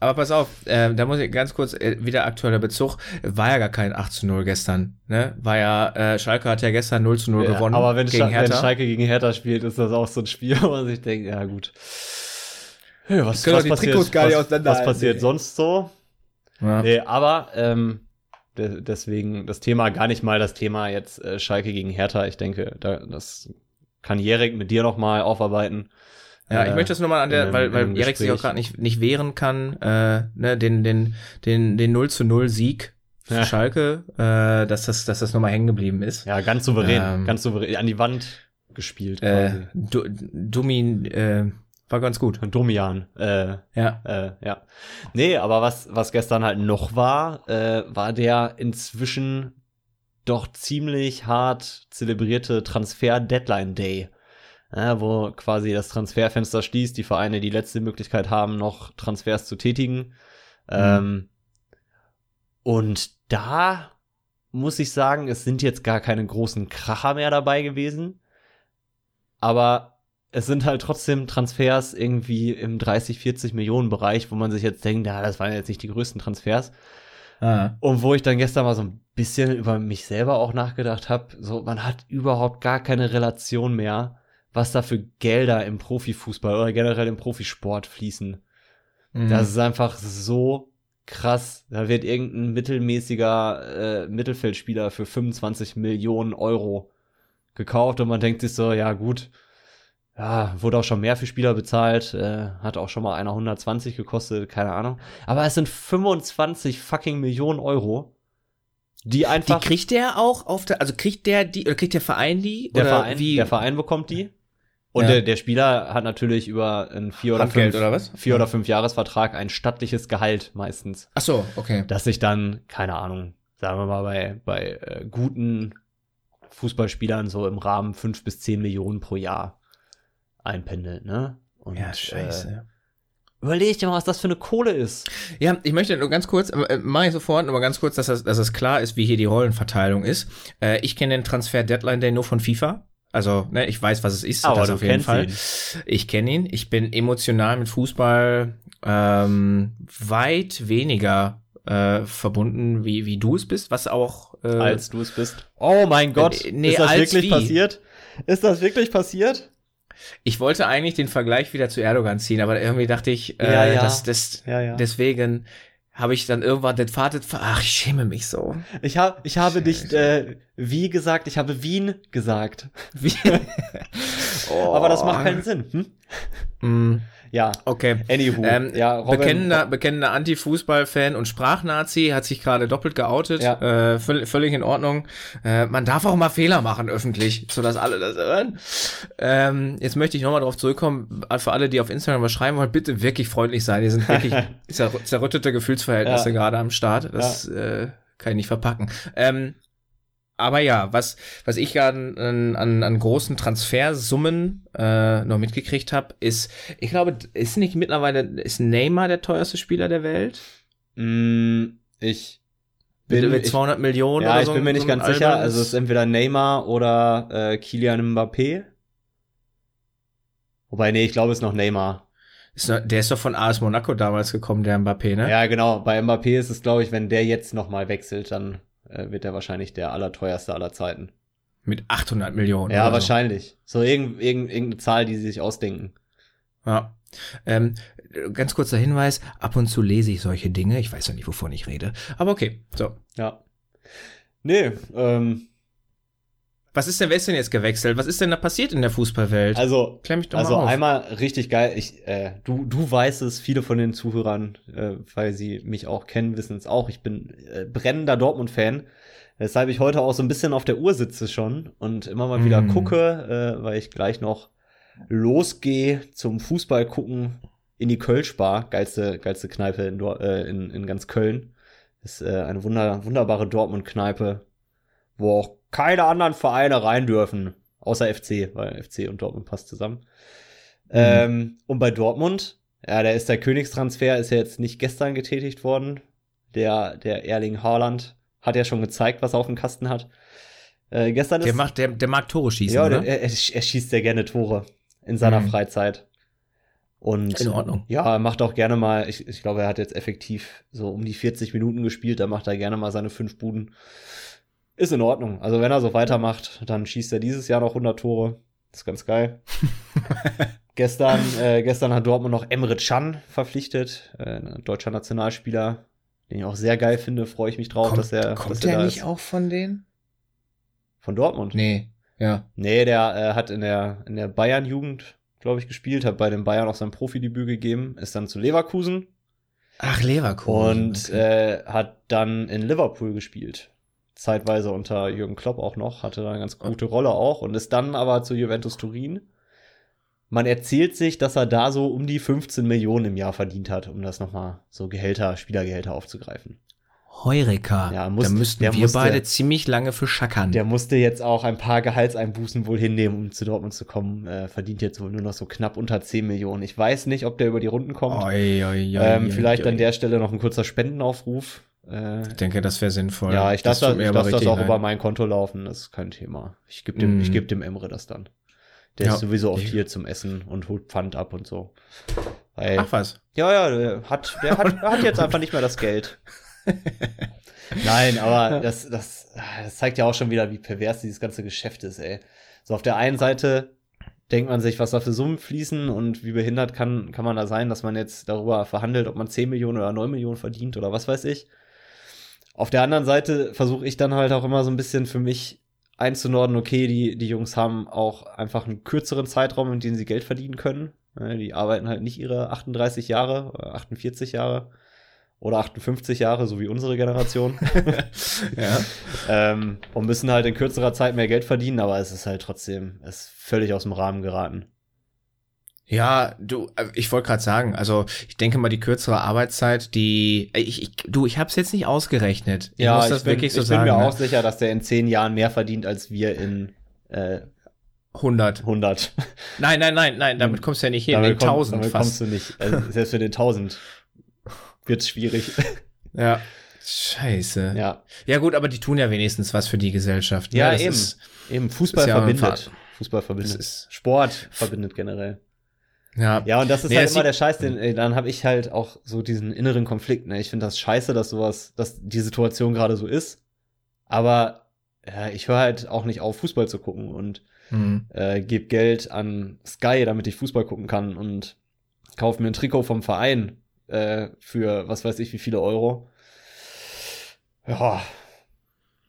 Aber pass auf, äh, da muss ich ganz kurz äh, wieder aktueller Bezug. War ja gar kein 8 zu 0 gestern. Ne? War ja, äh, Schalke hat ja gestern 0 zu 0 ja, gewonnen. Aber wenn, gegen Sch Hertha. wenn Schalke gegen Hertha spielt, ist das auch so ein Spiel, wo man sich denkt, ja gut. Ja, was, was, passiert, was, was passiert ey. sonst so? Ja. Nee, aber ähm, de deswegen das Thema gar nicht mal das Thema jetzt äh, Schalke gegen Hertha. Ich denke, da, das kann Jerik mit dir noch mal aufarbeiten. Ja, ich äh, möchte das nur mal an der, einem, weil, weil Erik sich auch gerade nicht, nicht wehren kann, äh, ne, den, den, den, den 0 zu 0 Sieg für ja. Schalke, äh, dass das, dass das nochmal hängen geblieben ist. Ja, ganz souverän, ähm, ganz souverän, an die Wand gespielt. Äh, du, Dumin, äh, war ganz gut. Domian. Äh, ja. Äh, ja. Nee, aber was, was gestern halt noch war, äh, war der inzwischen doch ziemlich hart zelebrierte Transfer-Deadline-Day ja, wo quasi das Transferfenster schließt, die Vereine die letzte Möglichkeit haben, noch Transfers zu tätigen. Mhm. Ähm, und da muss ich sagen, es sind jetzt gar keine großen Kracher mehr dabei gewesen. Aber es sind halt trotzdem Transfers irgendwie im 30, 40 Millionen Bereich, wo man sich jetzt denkt, ja, das waren jetzt nicht die größten Transfers. Ah. Und wo ich dann gestern mal so ein bisschen über mich selber auch nachgedacht habe, so man hat überhaupt gar keine Relation mehr was da für Gelder im Profifußball oder generell im Profisport fließen. Mhm. Das ist einfach so krass. Da wird irgendein mittelmäßiger äh, Mittelfeldspieler für 25 Millionen Euro gekauft und man denkt sich so, ja gut, ja, wurde auch schon mehr für Spieler bezahlt, äh, hat auch schon mal einer 120 gekostet, keine Ahnung. Aber es sind 25 fucking Millionen Euro, die einfach. Die kriegt der auch auf der, also kriegt der die, oder kriegt der Verein die? Der oder Verein, wie? Der Verein bekommt die. Und ja. der, der Spieler hat natürlich über einen vier oder fünf, oder was? vier ja. oder fünf Jahresvertrag ein stattliches Gehalt meistens. Ach so, okay. Das sich dann, keine Ahnung, sagen wir mal bei, bei äh, guten Fußballspielern so im Rahmen fünf bis zehn Millionen pro Jahr einpendelt, ne? Und, ja, scheiße. Äh, Überleg dir mal, was das für eine Kohle ist. Ja, ich möchte nur ganz kurz, äh, mache ich sofort, aber ganz kurz, dass das, dass das klar ist, wie hier die Rollenverteilung ist. Äh, ich kenne den Transfer Deadline Day nur von FIFA. Also, ne, ich weiß, was es ist. Aber das auf jeden Fall. Ihn. Ich kenne ihn. Ich bin emotional mit Fußball ähm, weit weniger äh, verbunden, wie, wie du es bist, was auch äh, als du es bist. Oh mein Gott, äh, nee, ist das wirklich wie? passiert? Ist das wirklich passiert? Ich wollte eigentlich den Vergleich wieder zu Erdogan ziehen, aber irgendwie dachte ich, äh, ja, ja. das ja, ja. deswegen habe ich dann irgendwann den Vater, ach, ich schäme mich so. Ich habe, ich habe nicht äh, wie gesagt, ich habe Wien gesagt. Wie? oh. Aber das macht keinen Sinn. Hm? Mm. Ja. Okay. Anywho. Ähm, ja, Robin, bekennender, bekennender Anti-Fußball-Fan und Sprachnazi hat sich gerade doppelt geoutet. Ja. Äh, völlig, völlig in Ordnung. Äh, man darf auch mal Fehler machen öffentlich, sodass alle das hören. Ähm, jetzt möchte ich nochmal darauf zurückkommen, für alle, die auf Instagram was schreiben wollen, bitte wirklich freundlich sein. Hier sind wirklich zer zerrüttete Gefühlsverhältnisse ja. gerade am Start. Das ja. äh, kann ich nicht verpacken. Ähm, aber ja, was, was ich an, an, an großen Transfersummen äh, noch mitgekriegt habe, ist, ich glaube, ist nicht mittlerweile, ist Neymar der teuerste Spieler der Welt? Mm, ich bin mit 200 ich, Millionen ja, oder so. ich bin mir nicht so ganz sicher. Also es ist entweder Neymar oder äh, Kilian Mbappé. Wobei, nee, ich glaube, es ist noch Neymar. Ist noch, der ist doch von AS Monaco damals gekommen, der Mbappé, ne? Ja, genau. Bei Mbappé ist es, glaube ich, wenn der jetzt noch mal wechselt, dann äh, wird er wahrscheinlich der allerteuerste aller Zeiten. Mit 800 Millionen. Ja, wahrscheinlich. So, so irgendeine, irgendeine Zahl, die sie sich ausdenken. Ja. Ähm, ganz kurzer Hinweis, ab und zu lese ich solche Dinge. Ich weiß ja nicht, wovon ich rede. Aber okay, so. Ja. Nee, ähm, was ist denn, wer ist denn jetzt gewechselt? Was ist denn da passiert in der Fußballwelt? Also, Klär mich doch also mal auf. einmal richtig geil. Ich, äh, du, du weißt es, viele von den Zuhörern, äh, weil sie mich auch kennen, wissen es auch. Ich bin äh, brennender Dortmund-Fan. Weshalb ich heute auch so ein bisschen auf der Uhr sitze schon und immer mal wieder mm. gucke, äh, weil ich gleich noch losgehe zum Fußball gucken in die Kölschbar, geilste, geilste Kneipe in, äh, in, in ganz Köln. ist äh, eine wunder, wunderbare Dortmund-Kneipe, wo auch keine anderen Vereine rein dürfen. Außer FC, weil FC und Dortmund passt zusammen. Mhm. Ähm, und bei Dortmund, ja, da ist der Königstransfer, ist ja jetzt nicht gestern getätigt worden. Der, der Erling Haaland hat ja schon gezeigt, was er auf dem Kasten hat. Äh, gestern der macht, der, der mag Tore schießen, ja, der, er, er, schießt sehr gerne Tore in seiner mhm. Freizeit. Und in Ordnung. Ja, er macht auch gerne mal, ich, ich glaube, er hat jetzt effektiv so um die 40 Minuten gespielt, da macht er gerne mal seine fünf Buden. Ist in Ordnung. Also wenn er so weitermacht, dann schießt er dieses Jahr noch 100 Tore. Das ist ganz geil. gestern, äh, gestern hat Dortmund noch Emre Can verpflichtet, äh, deutscher Nationalspieler, den ich auch sehr geil finde. Freue ich mich drauf, kommt, dass er. Kommt dass der da nicht ist. auch von denen? Von Dortmund? Nee, ja. Nee, der äh, hat in der, in der Bayern-Jugend, glaube ich, gespielt, hat bei den Bayern auch sein Profidebüt gegeben, ist dann zu Leverkusen. Ach, Leverkusen. Und okay. äh, hat dann in Liverpool gespielt zeitweise unter Jürgen Klopp auch noch, hatte da eine ganz gute Rolle auch und ist dann aber zu Juventus Turin. Man erzählt sich, dass er da so um die 15 Millionen im Jahr verdient hat, um das nochmal so Gehälter, Spielergehälter aufzugreifen. Heureka. Ja, musste, da müssten wir musste, beide ziemlich lange für schackern. Der musste jetzt auch ein paar Gehaltseinbußen wohl hinnehmen, um zu Dortmund zu kommen. Äh, verdient jetzt wohl nur noch so knapp unter 10 Millionen. Ich weiß nicht, ob der über die Runden kommt. Oi, oi, oi, ähm, vielleicht an der Stelle noch ein kurzer Spendenaufruf. Äh, ich denke, das wäre sinnvoll. Ja, ich lasse das, ich lass das auch rein. über mein Konto laufen, das ist kein Thema. Ich gebe dem, mm. ich geb dem Emre das dann. Der ja. ist sowieso oft hier zum Essen und holt Pfand ab und so. Weil, Ach was. Ja, ja, der hat, der hat, hat jetzt einfach nicht mehr das Geld. Nein, aber das, das, das zeigt ja auch schon wieder, wie pervers dieses ganze Geschäft ist, ey. So auf der einen Seite denkt man sich, was da für Summen fließen und wie behindert kann, kann man da sein, dass man jetzt darüber verhandelt, ob man 10 Millionen oder 9 Millionen verdient oder was weiß ich. Auf der anderen Seite versuche ich dann halt auch immer so ein bisschen für mich einzunorden, okay, die, die Jungs haben auch einfach einen kürzeren Zeitraum, in dem sie Geld verdienen können. Die arbeiten halt nicht ihre 38 Jahre, 48 Jahre oder 58 Jahre, so wie unsere Generation. ja. ähm, und müssen halt in kürzerer Zeit mehr Geld verdienen, aber es ist halt trotzdem, es ist völlig aus dem Rahmen geraten. Ja, du, äh, ich wollte gerade sagen, also ich denke mal, die kürzere Arbeitszeit, die, äh, ich, ich du, ich habe es jetzt nicht ausgerechnet. Ich ja, muss das bin, wirklich so ich sagen. Ich bin mir ne? auch sicher, dass der in zehn Jahren mehr verdient als wir in äh, 100. 100. Nein, nein, nein, nein, damit kommst du ja nicht hin. Damit, komm, 1000 damit fast. kommst du nicht. Also, selbst für den 1000 wird's schwierig. Ja. Scheiße. Ja. Ja gut, aber die tun ja wenigstens was für die Gesellschaft. Ja, ne? eben. Ist, eben Fußball ja verbindet. Fußball verbindet. Sport verbindet generell. Ja. Ja, und das ist nee, halt immer der Scheiß, den, ey, dann habe ich halt auch so diesen inneren Konflikt. Ne? Ich finde das scheiße, dass sowas, dass die Situation gerade so ist. Aber ja, ich höre halt auch nicht auf, Fußball zu gucken und mhm. äh, gebe Geld an Sky, damit ich Fußball gucken kann und kaufe mir ein Trikot vom Verein äh, für was weiß ich wie viele Euro. Ja.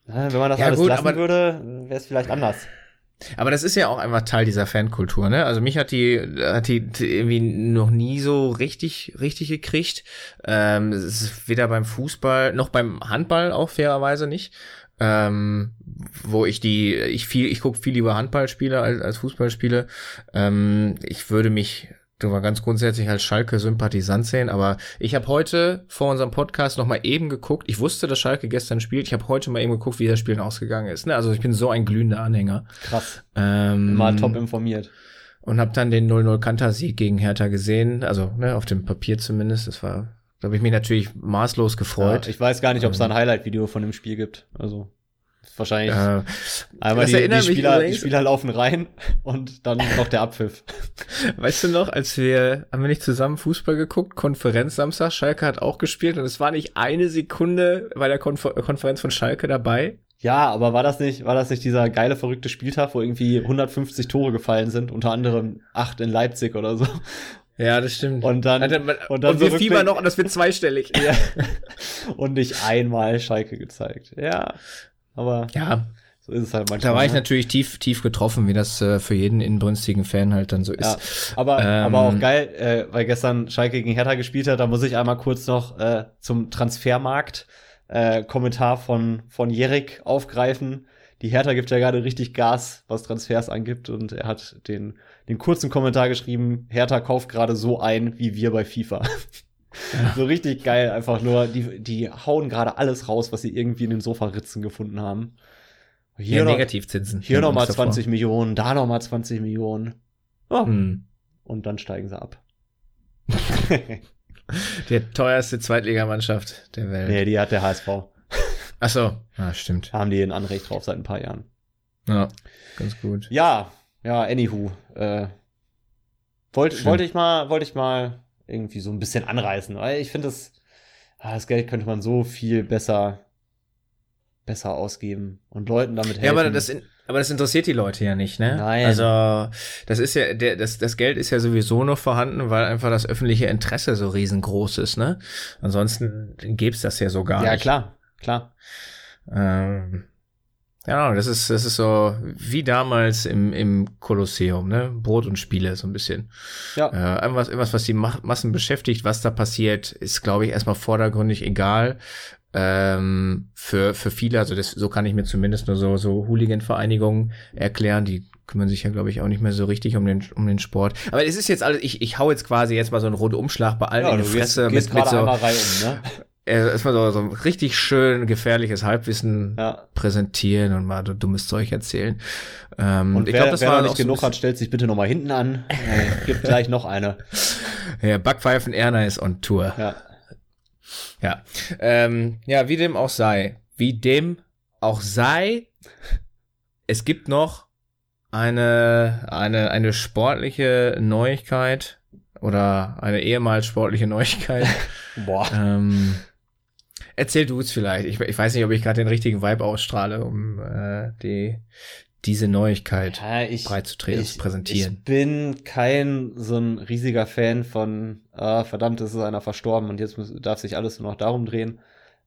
Wenn man das ja, alles gut, lassen würde, wäre es vielleicht anders. Aber das ist ja auch einfach Teil dieser Fankultur, ne? Also mich hat die, hat die irgendwie noch nie so richtig, richtig gekriegt. Ähm, es ist weder beim Fußball noch beim Handball auch fairerweise nicht. Ähm, wo ich die, ich viel, ich gucke viel lieber Handballspiele als, als Fußballspiele. Ähm, ich würde mich du mal ganz grundsätzlich als Schalke-Sympathisant sehen, aber ich habe heute vor unserem Podcast noch mal eben geguckt. Ich wusste, dass Schalke gestern spielt. Ich habe heute mal eben geguckt, wie das Spiel ausgegangen ist. Ne? Also ich bin so ein glühender Anhänger. Krass. Ähm, mal top informiert. Und habe dann den 0-0 Kantersieg gegen Hertha gesehen. Also ne, auf dem Papier zumindest. Das war, da habe ich mich natürlich maßlos gefreut. Ja, ich weiß gar nicht, ob es da ein ähm, Highlight-Video von dem Spiel gibt. Also Wahrscheinlich. Äh, einmal die, die, Spieler, die Spieler laufen rein und dann noch der Abpfiff. Weißt du noch, als wir, haben wir nicht zusammen Fußball geguckt, Konferenz Samstag, Schalke hat auch gespielt und es war nicht eine Sekunde bei der Konfer Konferenz von Schalke dabei. Ja, aber war das nicht, war das nicht dieser geile, verrückte Spieltag, wo irgendwie 150 Tore gefallen sind, unter anderem acht in Leipzig oder so? Ja, das stimmt. Und dann, und, dann und wir so fiebern noch und das wird zweistellig. ja. Und nicht einmal Schalke gezeigt. Ja. Aber ja, so ist es halt manchmal. Da war ich ne? natürlich tief, tief getroffen, wie das äh, für jeden inbrünstigen Fan halt dann so ist. Ja, aber, ähm, aber auch geil, äh, weil gestern Schalke gegen Hertha gespielt hat, da muss ich einmal kurz noch äh, zum Transfermarkt äh, Kommentar von, von Jerik aufgreifen. Die Hertha gibt ja gerade richtig Gas, was Transfers angibt, und er hat den, den kurzen Kommentar geschrieben, Hertha kauft gerade so ein, wie wir bei FIFA. Ja. So richtig geil, einfach nur. Die, die hauen gerade alles raus, was sie irgendwie in den Sofaritzen gefunden haben. Hier ja, Negativzinsen. Hier nochmal 20 Millionen, da nochmal 20 Millionen. Oh. Hm. Und dann steigen sie ab. der teuerste Zweitligamannschaft der Welt. Nee, die hat der HSV. Ach so, ah, stimmt. Haben die ein Anrecht drauf seit ein paar Jahren. Ja, ganz gut. Ja, ja, anywho. Äh, wollte wollt ich mal, wollte ich mal irgendwie so ein bisschen anreißen, weil ich finde das, ah, das Geld könnte man so viel besser, besser ausgeben und Leuten damit helfen. Ja, aber das, aber das interessiert die Leute ja nicht, ne? Nein. Also, das ist ja, der, das, das Geld ist ja sowieso nur vorhanden, weil einfach das öffentliche Interesse so riesengroß ist, ne? Ansonsten gäbe es das ja so gar ja, nicht. Ja, klar, klar. Ähm, ja, das ist, das ist so wie damals im, im Kolosseum, ne? Brot und Spiele, so ein bisschen. Ja. Äh, irgendwas, irgendwas, was die Massen beschäftigt, was da passiert, ist, glaube ich, erstmal vordergründig egal. Ähm, für, für viele, also das, so kann ich mir zumindest nur so, so Hooligan-Vereinigungen erklären, die kümmern sich ja, glaube ich, auch nicht mehr so richtig um den, um den Sport. Aber es ist jetzt alles, ich, ich hau jetzt quasi jetzt mal so einen Rundumschlag bei allen ja, in die Fresse. Gehst, gehst mit, mit so, um, ne? Erstmal so, so ein richtig schön gefährliches Halbwissen ja. präsentieren und mal dummes Zeug erzählen. Ähm, und ich glaube, das wer war noch nicht genug so hat, stellt sich bitte nochmal hinten an. äh, gibt gleich noch eine. Ja, Backpfeifen Erna ist on Tour. Ja. Ja. Ähm, ja, wie dem auch sei. Wie dem auch sei, es gibt noch eine, eine, eine sportliche Neuigkeit oder eine ehemals sportliche Neuigkeit. Boah. Ähm, Erzähl du es vielleicht. Ich, ich, weiß nicht, ob ich gerade den richtigen Vibe ausstrahle, um äh, die, diese Neuigkeit ja, ich, breit zu, ich, zu präsentieren. Ich bin kein so ein riesiger Fan von, ah, verdammt, es ist einer verstorben und jetzt muss, darf sich alles nur noch darum drehen.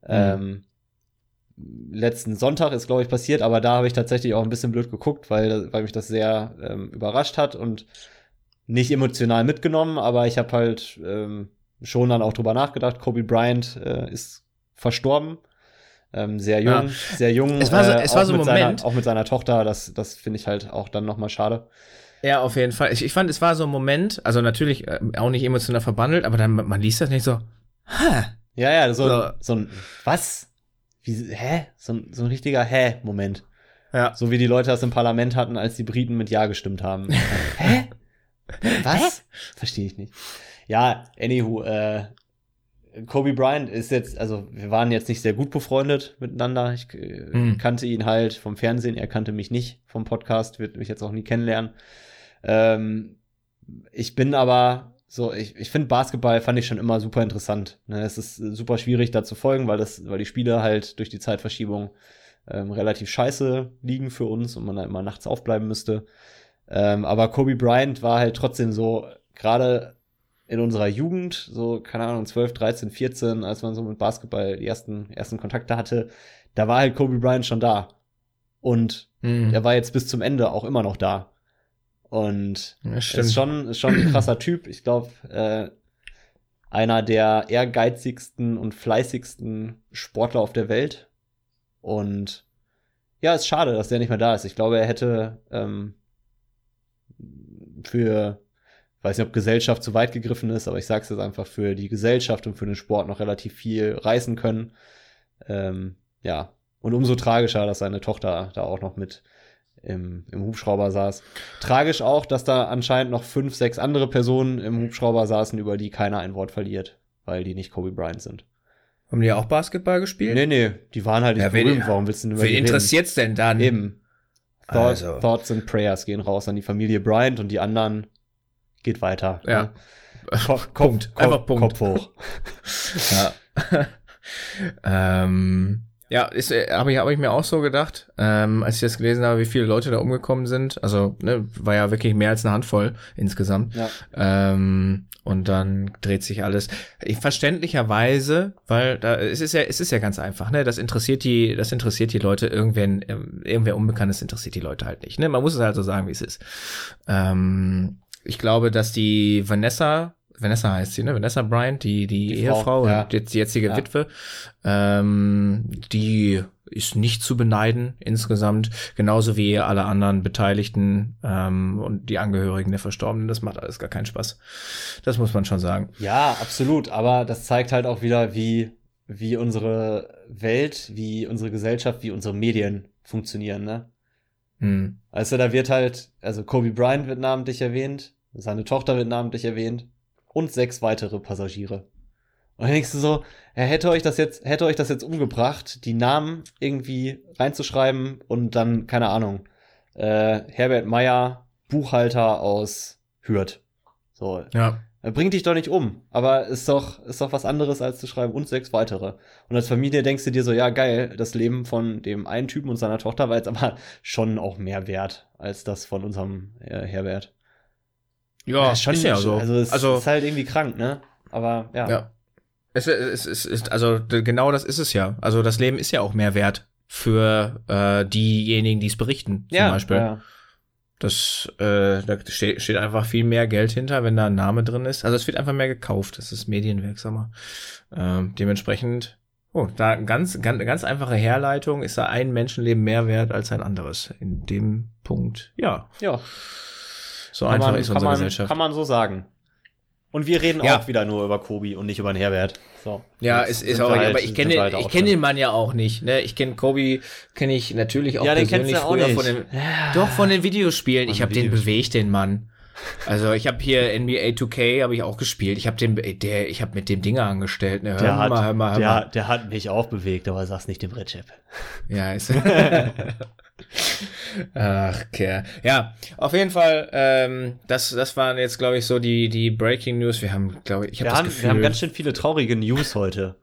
Mhm. Ähm, letzten Sonntag ist, glaube ich, passiert, aber da habe ich tatsächlich auch ein bisschen blöd geguckt, weil, weil mich das sehr ähm, überrascht hat und nicht emotional mitgenommen, aber ich habe halt ähm, schon dann auch drüber nachgedacht. Kobe Bryant äh, ist verstorben. Ähm, sehr jung, ja. sehr jung. Es war so, es äh, war so ein Moment. Seiner, auch mit seiner Tochter, das, das finde ich halt auch dann nochmal schade. Ja, auf jeden Fall. Ich, ich fand, es war so ein Moment, also natürlich äh, auch nicht emotional verbandelt, aber dann, man liest das nicht so, hä? Ja, ja, so, so. so ein, was? Wie, hä? So, ein, so ein richtiger Hä-Moment. Ja. So wie die Leute das im Parlament hatten, als die Briten mit Ja gestimmt haben. hä? Was? Verstehe ich nicht. Ja, anywho, äh, Kobe Bryant ist jetzt, also wir waren jetzt nicht sehr gut befreundet miteinander. Ich äh, hm. kannte ihn halt vom Fernsehen, er kannte mich nicht vom Podcast, wird mich jetzt auch nie kennenlernen. Ähm, ich bin aber so, ich, ich finde Basketball fand ich schon immer super interessant. Ne? Es ist super schwierig da zu folgen, weil das, weil die Spiele halt durch die Zeitverschiebung ähm, relativ scheiße liegen für uns und man da immer nachts aufbleiben müsste. Ähm, aber Kobe Bryant war halt trotzdem so, gerade in unserer Jugend, so, keine Ahnung, 12, 13, 14, als man so mit Basketball die ersten, ersten Kontakte hatte, da war halt Kobe Bryant schon da. Und mhm. er war jetzt bis zum Ende auch immer noch da. Und ja, ist schon, ist schon ein krasser Typ. Ich glaube, äh, einer der ehrgeizigsten und fleißigsten Sportler auf der Welt. Und ja, ist schade, dass der nicht mehr da ist. Ich glaube, er hätte ähm, für, weiß nicht, ob Gesellschaft zu weit gegriffen ist, aber ich sage es jetzt einfach für die Gesellschaft und für den Sport noch relativ viel reißen können. Ähm, ja, und umso tragischer, dass seine Tochter da auch noch mit im, im Hubschrauber saß. Tragisch auch, dass da anscheinend noch fünf, sechs andere Personen im Hubschrauber saßen, über die keiner ein Wort verliert, weil die nicht Kobe Bryant sind. Haben die auch Basketball gespielt? Nee, nee, die waren halt nicht ja, berühmt. Warum willst du denn über Wen interessiert's denn dann? Eben. Thought, also. Thoughts and Prayers gehen raus an die Familie Bryant und die anderen geht weiter. Ja. Ne? Kopf, Punkt. Einfach Punkt. Kopf hoch. ja. ähm, ja, ist, äh, habe ich, hab ich mir auch so gedacht, ähm, als ich das gelesen habe, wie viele Leute da umgekommen sind. Also, ne, war ja wirklich mehr als eine Handvoll insgesamt. Ja. Ähm, und dann dreht sich alles. Verständlicherweise, weil da es ist ja, es ist ja ganz einfach, ne? Das interessiert die, das interessiert die Leute, irgendwen, ähm, irgendwer Unbekanntes interessiert die Leute halt nicht. Ne? Man muss es halt so sagen, wie es ist. Ähm, ich glaube, dass die Vanessa Vanessa heißt sie, ne? Vanessa Bryant, die, die, die Ehefrau, Frau, ja. jetzt die jetzige ja. Witwe, ähm, die ist nicht zu beneiden insgesamt, genauso wie alle anderen Beteiligten ähm, und die Angehörigen der Verstorbenen. Das macht alles gar keinen Spaß. Das muss man schon sagen. Ja, absolut. Aber das zeigt halt auch wieder, wie wie unsere Welt, wie unsere Gesellschaft, wie unsere Medien funktionieren, ne? Hm. Also da wird halt, also Kobe Bryant wird namentlich erwähnt, seine Tochter wird namentlich erwähnt und sechs weitere Passagiere. Und dann denkst du so, er hätte euch das jetzt, hätte euch das jetzt umgebracht, die Namen irgendwie reinzuschreiben und dann, keine Ahnung, äh, Herbert Meyer, Buchhalter aus Hürth. So. Ja. Bringt dich doch nicht um, aber ist doch, ist doch was anderes als zu schreiben und sechs weitere. Und als Familie denkst du dir so, ja, geil, das Leben von dem einen Typen und seiner Tochter war jetzt aber schon auch mehr wert als das von unserem äh, Herbert. Ja, ja schon, ist ja so. Also es also, ist halt irgendwie krank, ne? Aber ja. ja. Es, es, es ist, also genau das ist es ja. Also das Leben ist ja auch mehr wert für äh, diejenigen, die es berichten, zum ja, Beispiel. Ja. Das, äh, da steht, steht einfach viel mehr Geld hinter, wenn da ein Name drin ist. Also es wird einfach mehr gekauft, es ist medienwirksamer. Ähm, dementsprechend, oh, da eine ganz, ganz, ganz einfache Herleitung, ist da ein Menschenleben mehr wert als ein anderes. In dem Punkt, ja. Ja. So kann einfach man, ist unsere man, Gesellschaft. Kann man so sagen. Und wir reden ja. auch wieder nur über Kobi und nicht über den Herbert. So. Ja, es ist auch, halt, aber ich kenne halt ich kenne den Mann ja auch nicht, ne? Ich kenne Kobi, kenne ich natürlich auch ja, persönlich den früher von den ja. doch von den Videospielen. Von ich habe den bewegt den Mann. Also ich habe hier NBA 2K habe ich auch gespielt. Ich habe den der ich habe mit dem Dinger angestellt, ne? Hör der mal, hat, hör mal, hör der, mal. der hat mich auch bewegt, aber sag's nicht dem Redchip. Ja, ist Ach, Kerl. Ja, auf jeden Fall, ähm, das, das waren jetzt, glaube ich, so die, die Breaking News. Wir haben, glaube ich, ich hab wir, das haben, Gefühl, wir haben ganz schön viele traurige News heute.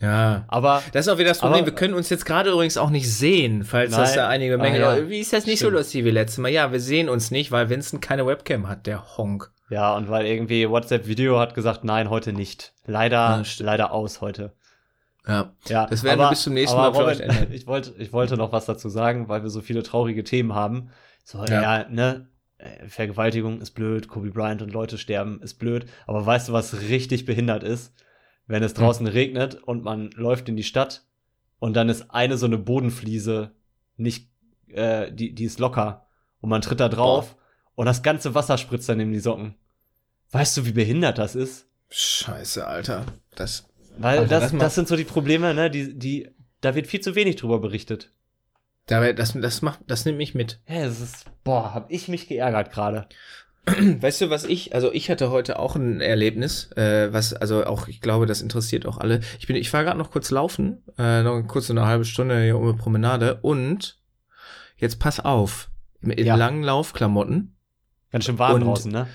Ja, aber das ist auch wieder das Problem. Aber, wir können uns jetzt gerade übrigens auch nicht sehen, falls nein, das da einige Menge. Ah, ja. Wie ist das nicht Stimmt. so lustig wie letztes Mal? Ja, wir sehen uns nicht, weil Vincent keine Webcam hat, der Honk. Ja, und weil irgendwie WhatsApp Video hat gesagt, nein, heute nicht. Leider, ja, leider aus heute. Ja, ja das werden aber, wir bis zum nächsten Mal Robert. Ich wollte, ich wollte noch was dazu sagen, weil wir so viele traurige Themen haben. So, ja, ja ne, äh, Vergewaltigung ist blöd, Kobe Bryant und Leute sterben ist blöd. Aber weißt du, was richtig behindert ist? Wenn es draußen hm. regnet und man läuft in die Stadt und dann ist eine so eine Bodenfliese nicht, äh, die, die ist locker und man tritt da drauf Boah. und das ganze Wasser spritzt dann in die Socken. Weißt du, wie behindert das ist? Scheiße, Alter. Das, weil also das, das, das, sind so die Probleme, ne? Die, die, da wird viel zu wenig drüber berichtet. Da, das, das macht, das nimmt mich mit. Ja, das ist, boah, hab ich mich geärgert gerade. Weißt du, was ich, also ich hatte heute auch ein Erlebnis, äh, was, also auch, ich glaube, das interessiert auch alle. Ich bin, ich war gerade noch kurz laufen, äh, noch kurz so eine halbe Stunde hier um eine Promenade und jetzt pass auf, in ja. langen Laufklamotten. Ganz schön warm draußen, ne?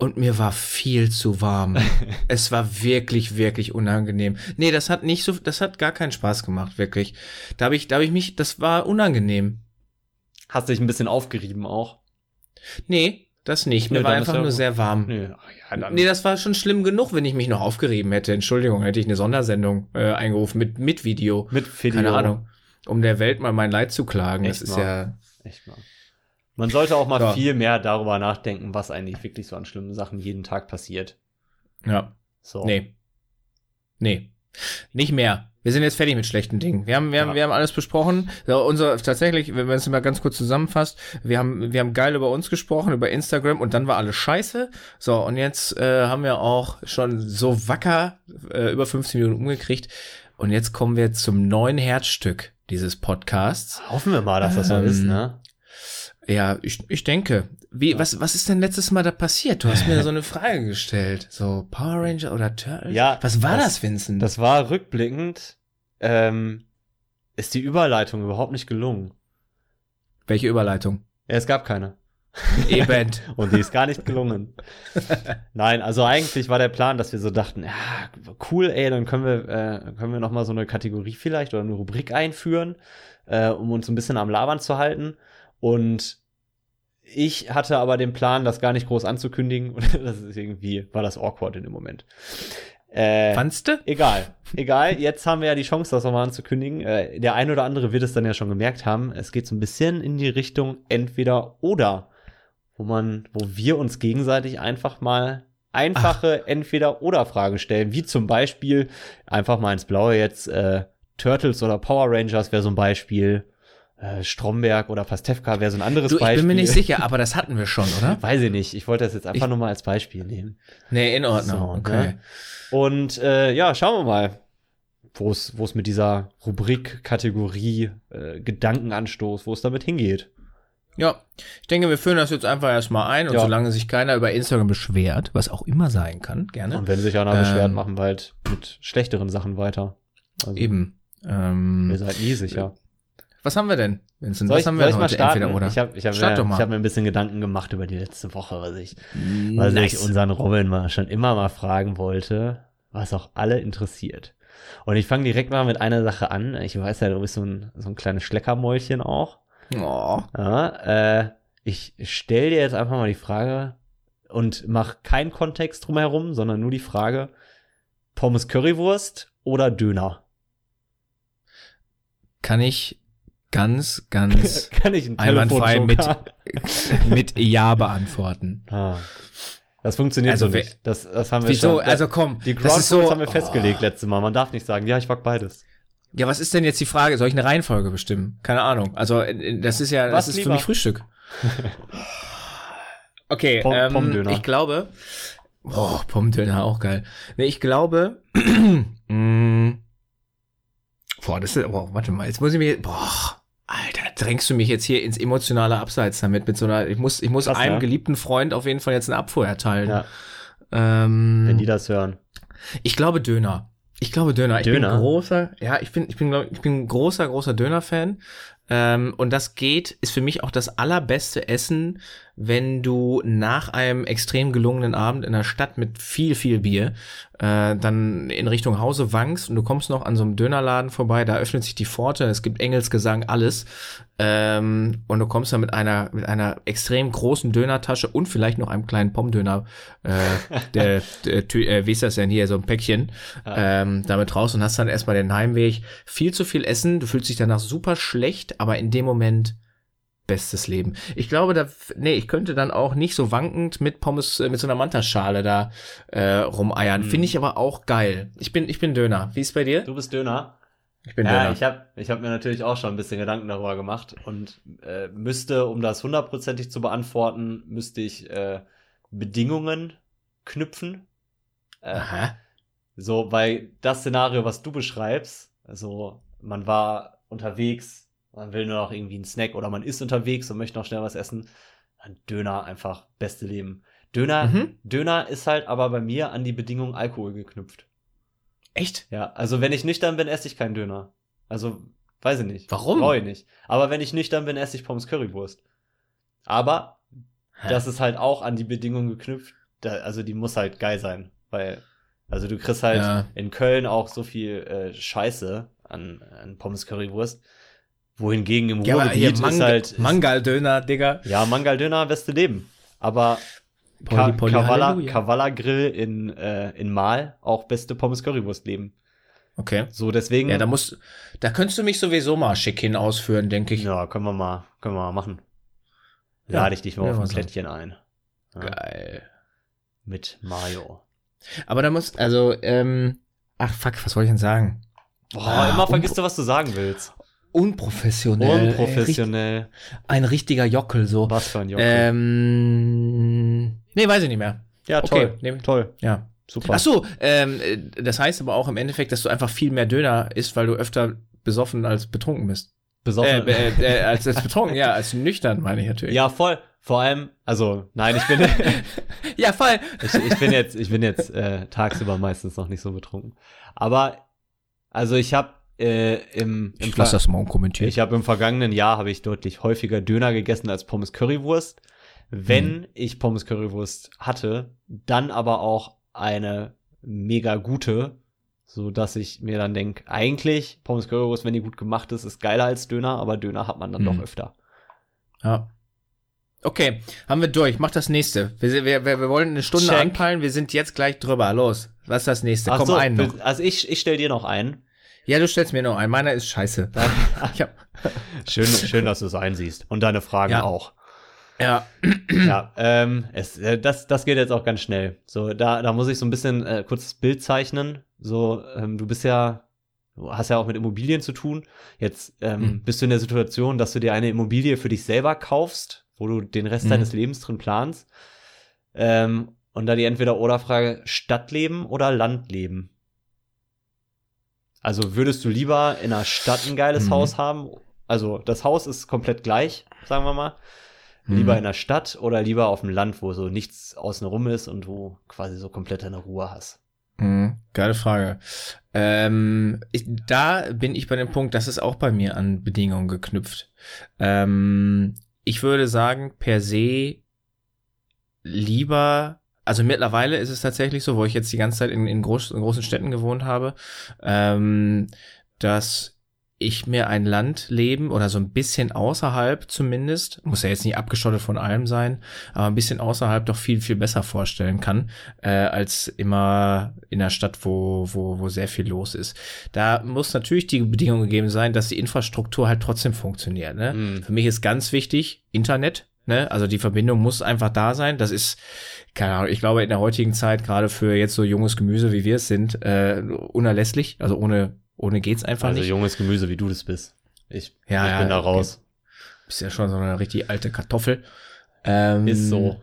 Und mir war viel zu warm. es war wirklich, wirklich unangenehm. Nee, das hat nicht so, das hat gar keinen Spaß gemacht, wirklich. Da habe ich, da habe ich mich, das war unangenehm. Hast du dich ein bisschen aufgerieben auch? Nee, das nicht. Mir nee, war einfach nur sehr warm. Nee, ja, nee, das war schon schlimm genug, wenn ich mich noch aufgerieben hätte. Entschuldigung, hätte ich eine Sondersendung äh, eingerufen mit, mit Video. Mit Video. Keine Ahnung. Um der Welt mal mein Leid zu klagen. Echt das ist mal. ja. Echt mal. Man sollte auch mal ja. viel mehr darüber nachdenken, was eigentlich wirklich so an schlimmen Sachen jeden Tag passiert. Ja. So. Nee. Nee. Nicht mehr. Wir sind jetzt fertig mit schlechten Dingen. Wir haben, wir haben, wir haben alles besprochen. So, unser, tatsächlich, wenn man es mal ganz kurz zusammenfasst, wir haben, wir haben geil über uns gesprochen, über Instagram und dann war alles scheiße. So, und jetzt äh, haben wir auch schon so wacker äh, über 15 Minuten umgekriegt. Und jetzt kommen wir zum neuen Herzstück dieses Podcasts. Hoffen wir mal, dass das so ähm, ist, ne? Ja, ich, ich denke. Wie, was, was ist denn letztes Mal da passiert? Du hast mir so eine Frage gestellt. So, Power Ranger oder Turtles? Ja. Was war das, das Vincent? Das war rückblickend, ähm, ist die Überleitung überhaupt nicht gelungen. Welche Überleitung? Ja, es gab keine. Eben. Und die ist gar nicht gelungen. Nein, also eigentlich war der Plan, dass wir so dachten, ja, cool, ey, dann können wir, äh, können wir noch mal so eine Kategorie vielleicht oder eine Rubrik einführen, äh, um uns ein bisschen am Labern zu halten. Und ich hatte aber den Plan, das gar nicht groß anzukündigen. Und das ist irgendwie, war das awkward in dem Moment. Äh, Fandst du? Egal. Egal. Jetzt haben wir ja die Chance, das nochmal anzukündigen. Äh, der ein oder andere wird es dann ja schon gemerkt haben. Es geht so ein bisschen in die Richtung entweder oder. Wo man, wo wir uns gegenseitig einfach mal einfache Entweder-Oder-Fragen stellen. Wie zum Beispiel einfach mal ins Blaue jetzt, äh, Turtles oder Power Rangers wäre so ein Beispiel Stromberg oder Pastewka wäre so ein anderes du, Beispiel. Ich bin mir nicht sicher, aber das hatten wir schon, oder? Weiß ich nicht. Ich wollte das jetzt einfach ich, nur mal als Beispiel nehmen. Nee, in Ordnung. So, okay. Ne? Und äh, ja, schauen wir mal. wo es, wo es mit dieser Rubrik, Kategorie, äh, Gedankenanstoß, wo es damit hingeht. Ja, ich denke, wir führen das jetzt einfach erstmal ein und ja. solange sich keiner über Instagram beschwert, was auch immer sein kann, gerne. Und wenn sich einer ähm, beschwert, machen wir halt mit schlechteren Sachen weiter. Also, eben. Ähm, ihr seid nie sicher. Was haben wir denn, Vincent? Soll was ich, haben wir soll ich mal starten? Entweder, oder? Ich habe ich hab mir, hab mir ein bisschen Gedanken gemacht über die letzte Woche, was ich, nice. was ich unseren Robin mal schon immer mal fragen wollte, was auch alle interessiert. Und ich fange direkt mal mit einer Sache an. Ich weiß ja, du bist so ein, so ein kleines Schleckermäulchen auch. Oh. Ja, äh, ich stell dir jetzt einfach mal die Frage und mach keinen Kontext drumherum, sondern nur die Frage: Pommes Currywurst oder Döner? Kann ich ganz, ganz Kann ich einwandfrei mit, mit Ja beantworten. Ah. Das funktioniert also, so nicht. Das, das haben wir wieso? schon. Also komm, die Crowdfunding so, haben wir festgelegt oh. letztes Mal. Man darf nicht sagen, ja, ich mag beides. Ja, was ist denn jetzt die Frage? Soll ich eine Reihenfolge bestimmen? Keine Ahnung. Also das ist ja, was das ist lieber? für mich Frühstück. okay, Pom ähm, Pommdöner. ich glaube, oh, Pommdöner auch geil. Nee, ich glaube, mm, boah, das ist, boah, warte mal, jetzt muss ich mir, boah, Alter, drängst du mich jetzt hier ins emotionale Abseits damit mit so einer, ich muss, ich muss Krass, einem ja. geliebten Freund auf jeden Fall jetzt eine Abfuhr erteilen. Ja. Ähm, Wenn die das hören. Ich glaube Döner. Ich glaube Döner. Ich Döner? bin großer, ja, ich bin, ich bin, ich bin großer, großer Döner-Fan. Ähm, und das geht, ist für mich auch das allerbeste Essen, wenn du nach einem extrem gelungenen Abend in der Stadt mit viel, viel Bier äh, dann in Richtung Hause wankst und du kommst noch an so einem Dönerladen vorbei, da öffnet sich die Pforte, es gibt Engelsgesang, alles. Ähm, und du kommst dann mit einer, mit einer extrem großen Dönertasche und vielleicht noch einem kleinen Pommdöner, äh, der, der, äh, wie ist das denn hier, so ein Päckchen, ähm, damit raus und hast dann erstmal den Heimweg. Viel zu viel Essen, du fühlst dich danach super schlecht, aber in dem Moment bestes Leben. Ich glaube, da, nee, ich könnte dann auch nicht so wankend mit Pommes, äh, mit so einer Mantaschale da äh, rumeiern. Hm. Finde ich aber auch geil. Ich bin, ich bin Döner. Wie ist bei dir? Du bist Döner. Ich bin ja, Döner. Ich habe ich hab mir natürlich auch schon ein bisschen Gedanken darüber gemacht und äh, müsste, um das hundertprozentig zu beantworten, müsste ich äh, Bedingungen knüpfen. Äh, Aha. So, weil das Szenario, was du beschreibst, also man war unterwegs, man will nur noch irgendwie einen Snack oder man ist unterwegs und möchte noch schnell was essen. Ein Döner einfach beste Leben. Döner, mhm. Döner ist halt aber bei mir an die Bedingung Alkohol geknüpft. Echt? Ja, also wenn ich nüchtern bin, esse ich keinen Döner. Also, weiß ich nicht. Warum? Brauche ich nicht. Aber wenn ich nüchtern bin, esse ich Pommes Currywurst. Aber Hä? das ist halt auch an die Bedingung geknüpft. Da, also die muss halt geil sein. Weil, also du kriegst halt ja. in Köln auch so viel äh, Scheiße an, an Pommes Currywurst wohingegen im ja, Ruhrgebiet Mang ist halt. Mangal-Döner, Digga. Ja, Mangal-Döner, beste Leben. Aber Ka Kavala, Grill in, äh, in Mal, auch beste Pommes Currywurst leben. Okay. So, deswegen. Ja, da musst, da könntest du mich sowieso mal schick hin ausführen, denke ich. Ja, können wir mal, können wir mal machen. Lade ja, ich dich mal ja, auf ein Plättchen ein. Ja. Geil. Mit Mayo. Aber da muss, also, ähm, ach fuck, was wollte ich denn sagen? Boah, ah, immer vergisst du, was du sagen willst unprofessionell. Unprofessionell. ein richtiger Jockel, so. Was für ein Jockel? Ähm, nee, weiß ich nicht mehr. Ja, toll. Okay, toll. Ja. Super. Ach so, ähm, das heißt aber auch im Endeffekt, dass du einfach viel mehr Döner isst, weil du öfter besoffen als betrunken bist. Besoffen? Äh, äh, äh, als, als betrunken, ja, als nüchtern meine ich natürlich. Ja, voll. Vor allem, also, nein, ich bin. ja, voll. ich, ich bin jetzt, ich bin jetzt äh, tagsüber meistens noch nicht so betrunken. Aber, also ich habe äh, im, im ich lasse das mal kommentieren. Ich habe im vergangenen Jahr habe ich deutlich häufiger Döner gegessen als Pommes Currywurst. Wenn hm. ich Pommes Currywurst hatte, dann aber auch eine mega gute, so dass ich mir dann denke, eigentlich Pommes Currywurst, wenn die gut gemacht ist, ist geiler als Döner, aber Döner hat man dann hm. doch öfter. Ja. Okay, haben wir durch. Mach das nächste. Wir, wir, wir, wollen eine Stunde Check. anpeilen. Wir sind jetzt gleich drüber. Los. Was ist das nächste? Ach Komm, so, einen noch. Also ich, ich stell dir noch einen. Ja, du stellst mir noch einen. Meiner ist scheiße. schön, schön, dass du es einsiehst. Und deine Fragen ja. auch. Ja. Ja, ähm, es, äh, das, das geht jetzt auch ganz schnell. So, da, da muss ich so ein bisschen äh, kurzes Bild zeichnen. So, ähm, du bist ja, du hast ja auch mit Immobilien zu tun. Jetzt ähm, mhm. bist du in der Situation, dass du dir eine Immobilie für dich selber kaufst, wo du den Rest mhm. deines Lebens drin planst. Ähm, und da die entweder oder Frage Stadtleben oder Landleben. Also würdest du lieber in einer Stadt ein geiles mhm. Haus haben? Also das Haus ist komplett gleich, sagen wir mal. Lieber mhm. in der Stadt oder lieber auf dem Land, wo so nichts außenrum ist und wo quasi so komplett deine Ruhe hast? Mhm, geile Frage. Ähm, ich, da bin ich bei dem Punkt, das ist auch bei mir an Bedingungen geknüpft. Ähm, ich würde sagen, per se lieber, also mittlerweile ist es tatsächlich so, wo ich jetzt die ganze Zeit in, in, groß, in großen Städten gewohnt habe, ähm, dass ich mir ein Land leben oder so ein bisschen außerhalb zumindest, muss ja jetzt nicht abgeschottet von allem sein, aber ein bisschen außerhalb doch viel, viel besser vorstellen kann, äh, als immer in der Stadt, wo, wo, wo sehr viel los ist. Da muss natürlich die Bedingung gegeben sein, dass die Infrastruktur halt trotzdem funktioniert. Ne? Mhm. Für mich ist ganz wichtig, Internet, ne? Also die Verbindung muss einfach da sein. Das ist, keine Ahnung, ich glaube in der heutigen Zeit, gerade für jetzt so junges Gemüse, wie wir es sind, äh, unerlässlich. Also ohne ohne geht's einfach also nicht. Also junges Gemüse, wie du das bist. Ich, ja, ich ja, bin da raus. Okay. Bist ja schon so eine richtig alte Kartoffel. Ähm, ist so.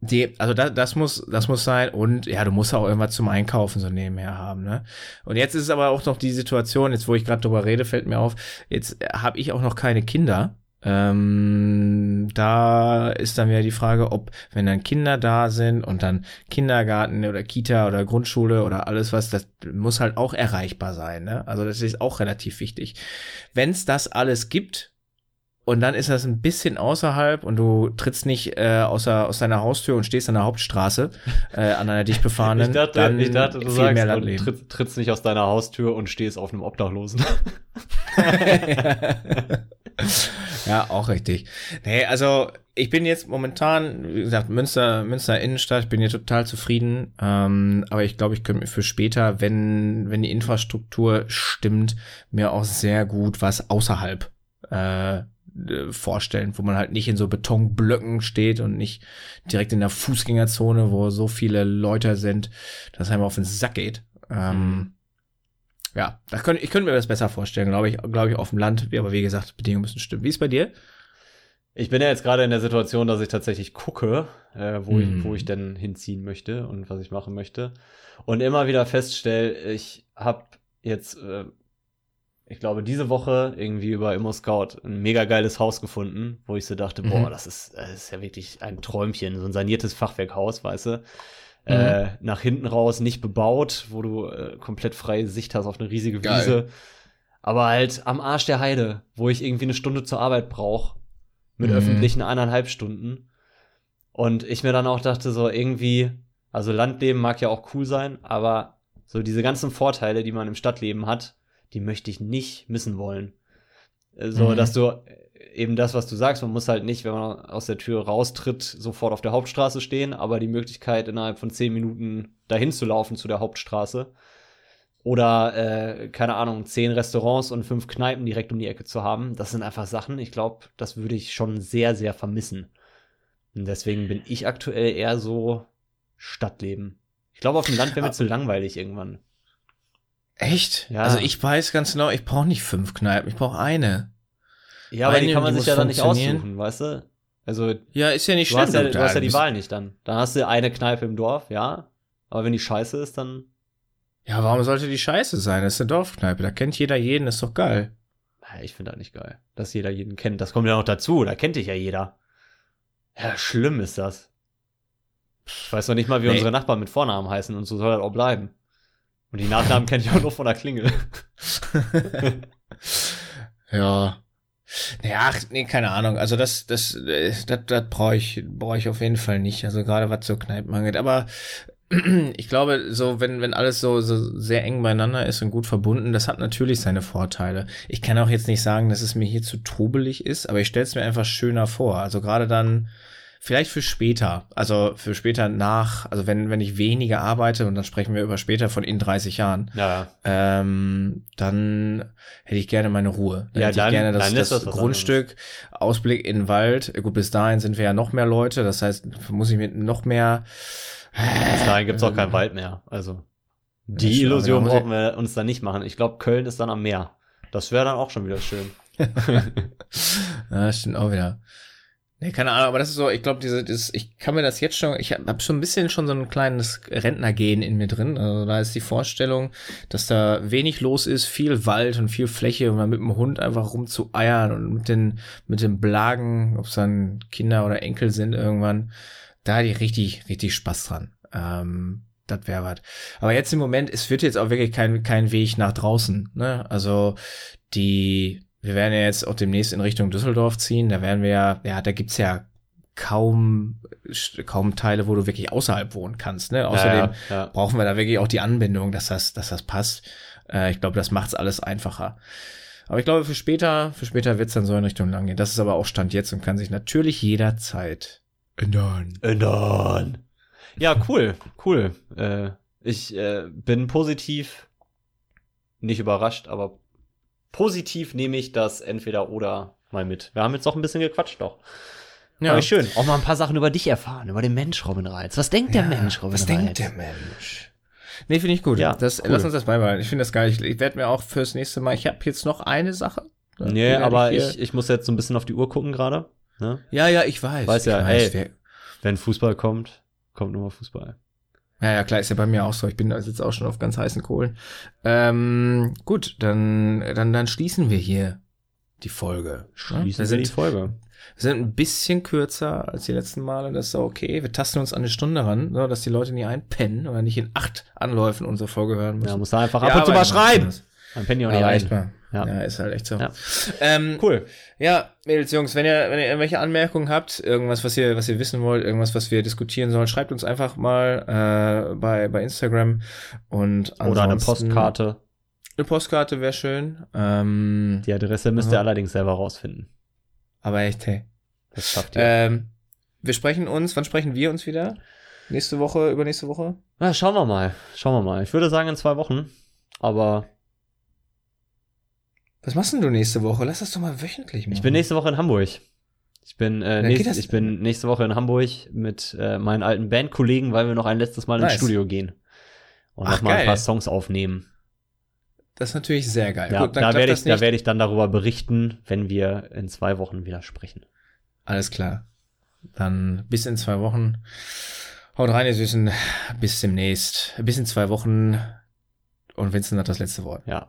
Die, also das, das muss, das muss sein und ja, du musst auch irgendwas zum Einkaufen so nebenher haben, ne? Und jetzt ist es aber auch noch die Situation, jetzt wo ich gerade drüber rede, fällt mir auf, jetzt habe ich auch noch keine Kinder ähm, da ist dann wieder die Frage, ob, wenn dann Kinder da sind und dann Kindergarten oder Kita oder Grundschule oder alles was, das muss halt auch erreichbar sein. Ne? Also das ist auch relativ wichtig. Wenn es das alles gibt, und dann ist das ein bisschen außerhalb und du trittst nicht äh, außer, aus deiner Haustür und stehst an der Hauptstraße äh, an einer dicht befahrenen. ich dachte, dann ich dachte du sagst, mehr du tritt, trittst nicht aus deiner Haustür und stehst auf einem Obdachlosen. ja, auch richtig. Nee, also ich bin jetzt momentan, wie gesagt, Münster, Münster Innenstadt, ich bin hier total zufrieden. Ähm, aber ich glaube, ich könnte mir für später, wenn, wenn die Infrastruktur stimmt, mir auch sehr gut was außerhalb äh, vorstellen, wo man halt nicht in so Betonblöcken steht und nicht direkt in der Fußgängerzone, wo so viele Leute sind, dass einem auf den Sack geht. Ähm, mhm ja, da könnte, ich könnte mir das besser vorstellen, glaube ich, glaube ich, auf dem Land. Aber wie gesagt, Bedingungen müssen stimmen. Wie ist bei dir? Ich bin ja jetzt gerade in der Situation, dass ich tatsächlich gucke, äh, wo, mm. ich, wo mhm. ich denn hinziehen möchte und was ich machen möchte. Und immer wieder feststelle, ich habe jetzt, äh, ich glaube, diese Woche irgendwie über Immo Scout ein mega geiles Haus gefunden, wo ich so dachte, mhm. boah, das ist, das ist ja wirklich ein Träumchen, so ein saniertes Fachwerkhaus, weißt du. Mhm. Äh, nach hinten raus nicht bebaut, wo du äh, komplett freie Sicht hast auf eine riesige Geil. Wiese. Aber halt am Arsch der Heide, wo ich irgendwie eine Stunde zur Arbeit brauche. Mit mhm. öffentlichen eineinhalb Stunden. Und ich mir dann auch dachte, so irgendwie, also Landleben mag ja auch cool sein, aber so diese ganzen Vorteile, die man im Stadtleben hat, die möchte ich nicht missen wollen. Äh, so, mhm. dass du eben das, was du sagst, man muss halt nicht, wenn man aus der Tür raustritt, sofort auf der Hauptstraße stehen, aber die Möglichkeit, innerhalb von zehn Minuten dahin zu laufen zu der Hauptstraße. Oder, äh, keine Ahnung, zehn Restaurants und fünf Kneipen direkt um die Ecke zu haben. Das sind einfach Sachen, ich glaube, das würde ich schon sehr, sehr vermissen. Und deswegen bin ich aktuell eher so Stadtleben. Ich glaube, auf dem Land wäre mir zu langweilig irgendwann. Echt? Ja. Also ich weiß ganz genau, ich brauche nicht fünf Kneipen, ich brauche eine. Ja, aber die kann man sich ja dann nicht aussuchen, weißt du? Also, ja, ist ja nicht schlimm. Hast ja, du hast ja die Wahl nicht dann. Dann hast du eine Kneipe im Dorf, ja. Aber wenn die scheiße ist, dann. Ja, warum sollte die scheiße sein? Das ist eine Dorfkneipe. Da kennt jeder jeden, das ist doch geil. Ich finde das nicht geil, dass jeder jeden kennt. Das kommt ja noch dazu, da kennt dich ja jeder. Ja, schlimm ist das. Ich weiß noch nicht mal, wie nee. unsere Nachbarn mit Vornamen heißen und so soll das auch bleiben. Und die Nachnamen kenne ich auch nur von der Klingel. ja. Naja, nee, keine Ahnung. Also das, das, äh, das, das brauche ich, brauche ich auf jeden Fall nicht. Also gerade was so Kneipen angeht. Aber ich glaube, so wenn wenn alles so so sehr eng beieinander ist und gut verbunden, das hat natürlich seine Vorteile. Ich kann auch jetzt nicht sagen, dass es mir hier zu trubelig ist, aber ich stelle es mir einfach schöner vor. Also gerade dann Vielleicht für später, also für später nach, also wenn, wenn ich weniger arbeite, und dann sprechen wir über später von in 30 Jahren, ja. ähm, dann hätte ich gerne meine Ruhe. Dann ja, hätte dann, ich gerne das, das, das Grundstück, Ausblick in den Wald. Gut, bis dahin sind wir ja noch mehr Leute, das heißt, muss ich mit noch mehr. Bis dahin gibt's auch keinen ähm, Wald mehr. Also die ja, Illusion brauchen wir uns dann nicht machen. Ich glaube, Köln ist dann am Meer. Das wäre dann auch schon wieder schön. ja, stimmt auch wieder. Nee, keine Ahnung, aber das ist so, ich glaube, diese, dieses, ich kann mir das jetzt schon, ich habe hab schon ein bisschen schon so ein kleines Rentnergehen in mir drin. Also da ist die Vorstellung, dass da wenig los ist, viel Wald und viel Fläche und dann mit dem Hund einfach rumzueiern und mit den, mit den Blagen, ob es dann Kinder oder Enkel sind irgendwann, da die richtig, richtig Spaß dran. Ähm, das wäre was. Aber jetzt im Moment, es wird jetzt auch wirklich kein, kein Weg nach draußen. Ne? Also die wir werden ja jetzt auch demnächst in Richtung Düsseldorf ziehen. Da werden wir ja, ja, da gibt's ja kaum, kaum Teile, wo du wirklich außerhalb wohnen kannst. Ne? Außerdem ja, ja, brauchen wir da wirklich auch die Anbindung, dass das, dass das passt. Äh, ich glaube, das macht's alles einfacher. Aber ich glaube, für später, für später wird's dann so in Richtung lang gehen. Das ist aber auch Stand jetzt und kann sich natürlich jederzeit ändern. Ändern. Ja, cool, cool. Äh, ich äh, bin positiv nicht überrascht, aber positiv nehme ich das entweder oder mal mit. Wir haben jetzt noch ein bisschen gequatscht doch. Ja. Aber schön. Auch mal ein paar Sachen über dich erfahren, über den Mensch Robin Reitz. Was denkt ja, der Mensch Robin was Reitz? Was denkt der Mensch? Nee, finde ich gut. Ja, das, cool. Lass uns das beibehalten. Ich finde das geil. Ich, ich werde mir auch fürs nächste Mal, ich habe jetzt noch eine Sache. Nee, aber ich, ich, muss jetzt so ein bisschen auf die Uhr gucken gerade. Ne? Ja, ja, ich weiß. Weiß ja, weiß, ey, wenn Fußball kommt, kommt nur mal Fußball. Ja, ja, klar, ist ja bei mir auch so. Ich bin da jetzt auch schon auf ganz heißen Kohlen. Ähm, gut, dann, dann, dann schließen wir hier die Folge. Schließen wir sind, die Folge. Wir sind ein bisschen kürzer als die letzten Male, das ist okay. Wir tasten uns an eine Stunde ran, so, dass die Leute nie einpennen oder nicht in acht Anläufen unsere Folge hören müssen. Ja, muss da einfach ab ja, und zu mal schreiben. Dann pennen die auch nicht ein. Ja. ja, ist halt echt so. Ja. Ähm, cool. Ja, Mädels, Jungs, wenn ihr, wenn ihr irgendwelche Anmerkungen habt, irgendwas, was ihr, was ihr wissen wollt, irgendwas, was wir diskutieren sollen, schreibt uns einfach mal äh, bei, bei Instagram und Oder eine Postkarte. Eine Postkarte wäre schön. Ähm, Die Adresse müsst ihr allerdings selber rausfinden. Aber echt, hey. Das schafft ihr. Ähm, wir sprechen uns, wann sprechen wir uns wieder? Nächste Woche, übernächste Woche? Na, schauen wir mal. Schauen wir mal. Ich würde sagen in zwei Wochen. Aber was machst denn du nächste Woche? Lass das doch mal wöchentlich machen. Ich bin nächste Woche in Hamburg. Ich bin, äh, nächst, ich bin nächste Woche in Hamburg mit äh, meinen alten Bandkollegen, weil wir noch ein letztes Mal nice. ins Studio gehen. Und Ach, noch mal ein paar Songs aufnehmen. Das ist natürlich sehr geil. Ja, Gut, da werde ich, da werde ich dann darüber berichten, wenn wir in zwei Wochen wieder sprechen. Alles klar. Dann bis in zwei Wochen. Haut rein, ihr Süßen. Bis demnächst. Bis in zwei Wochen. Und Vincent hat das letzte Wort. Ja.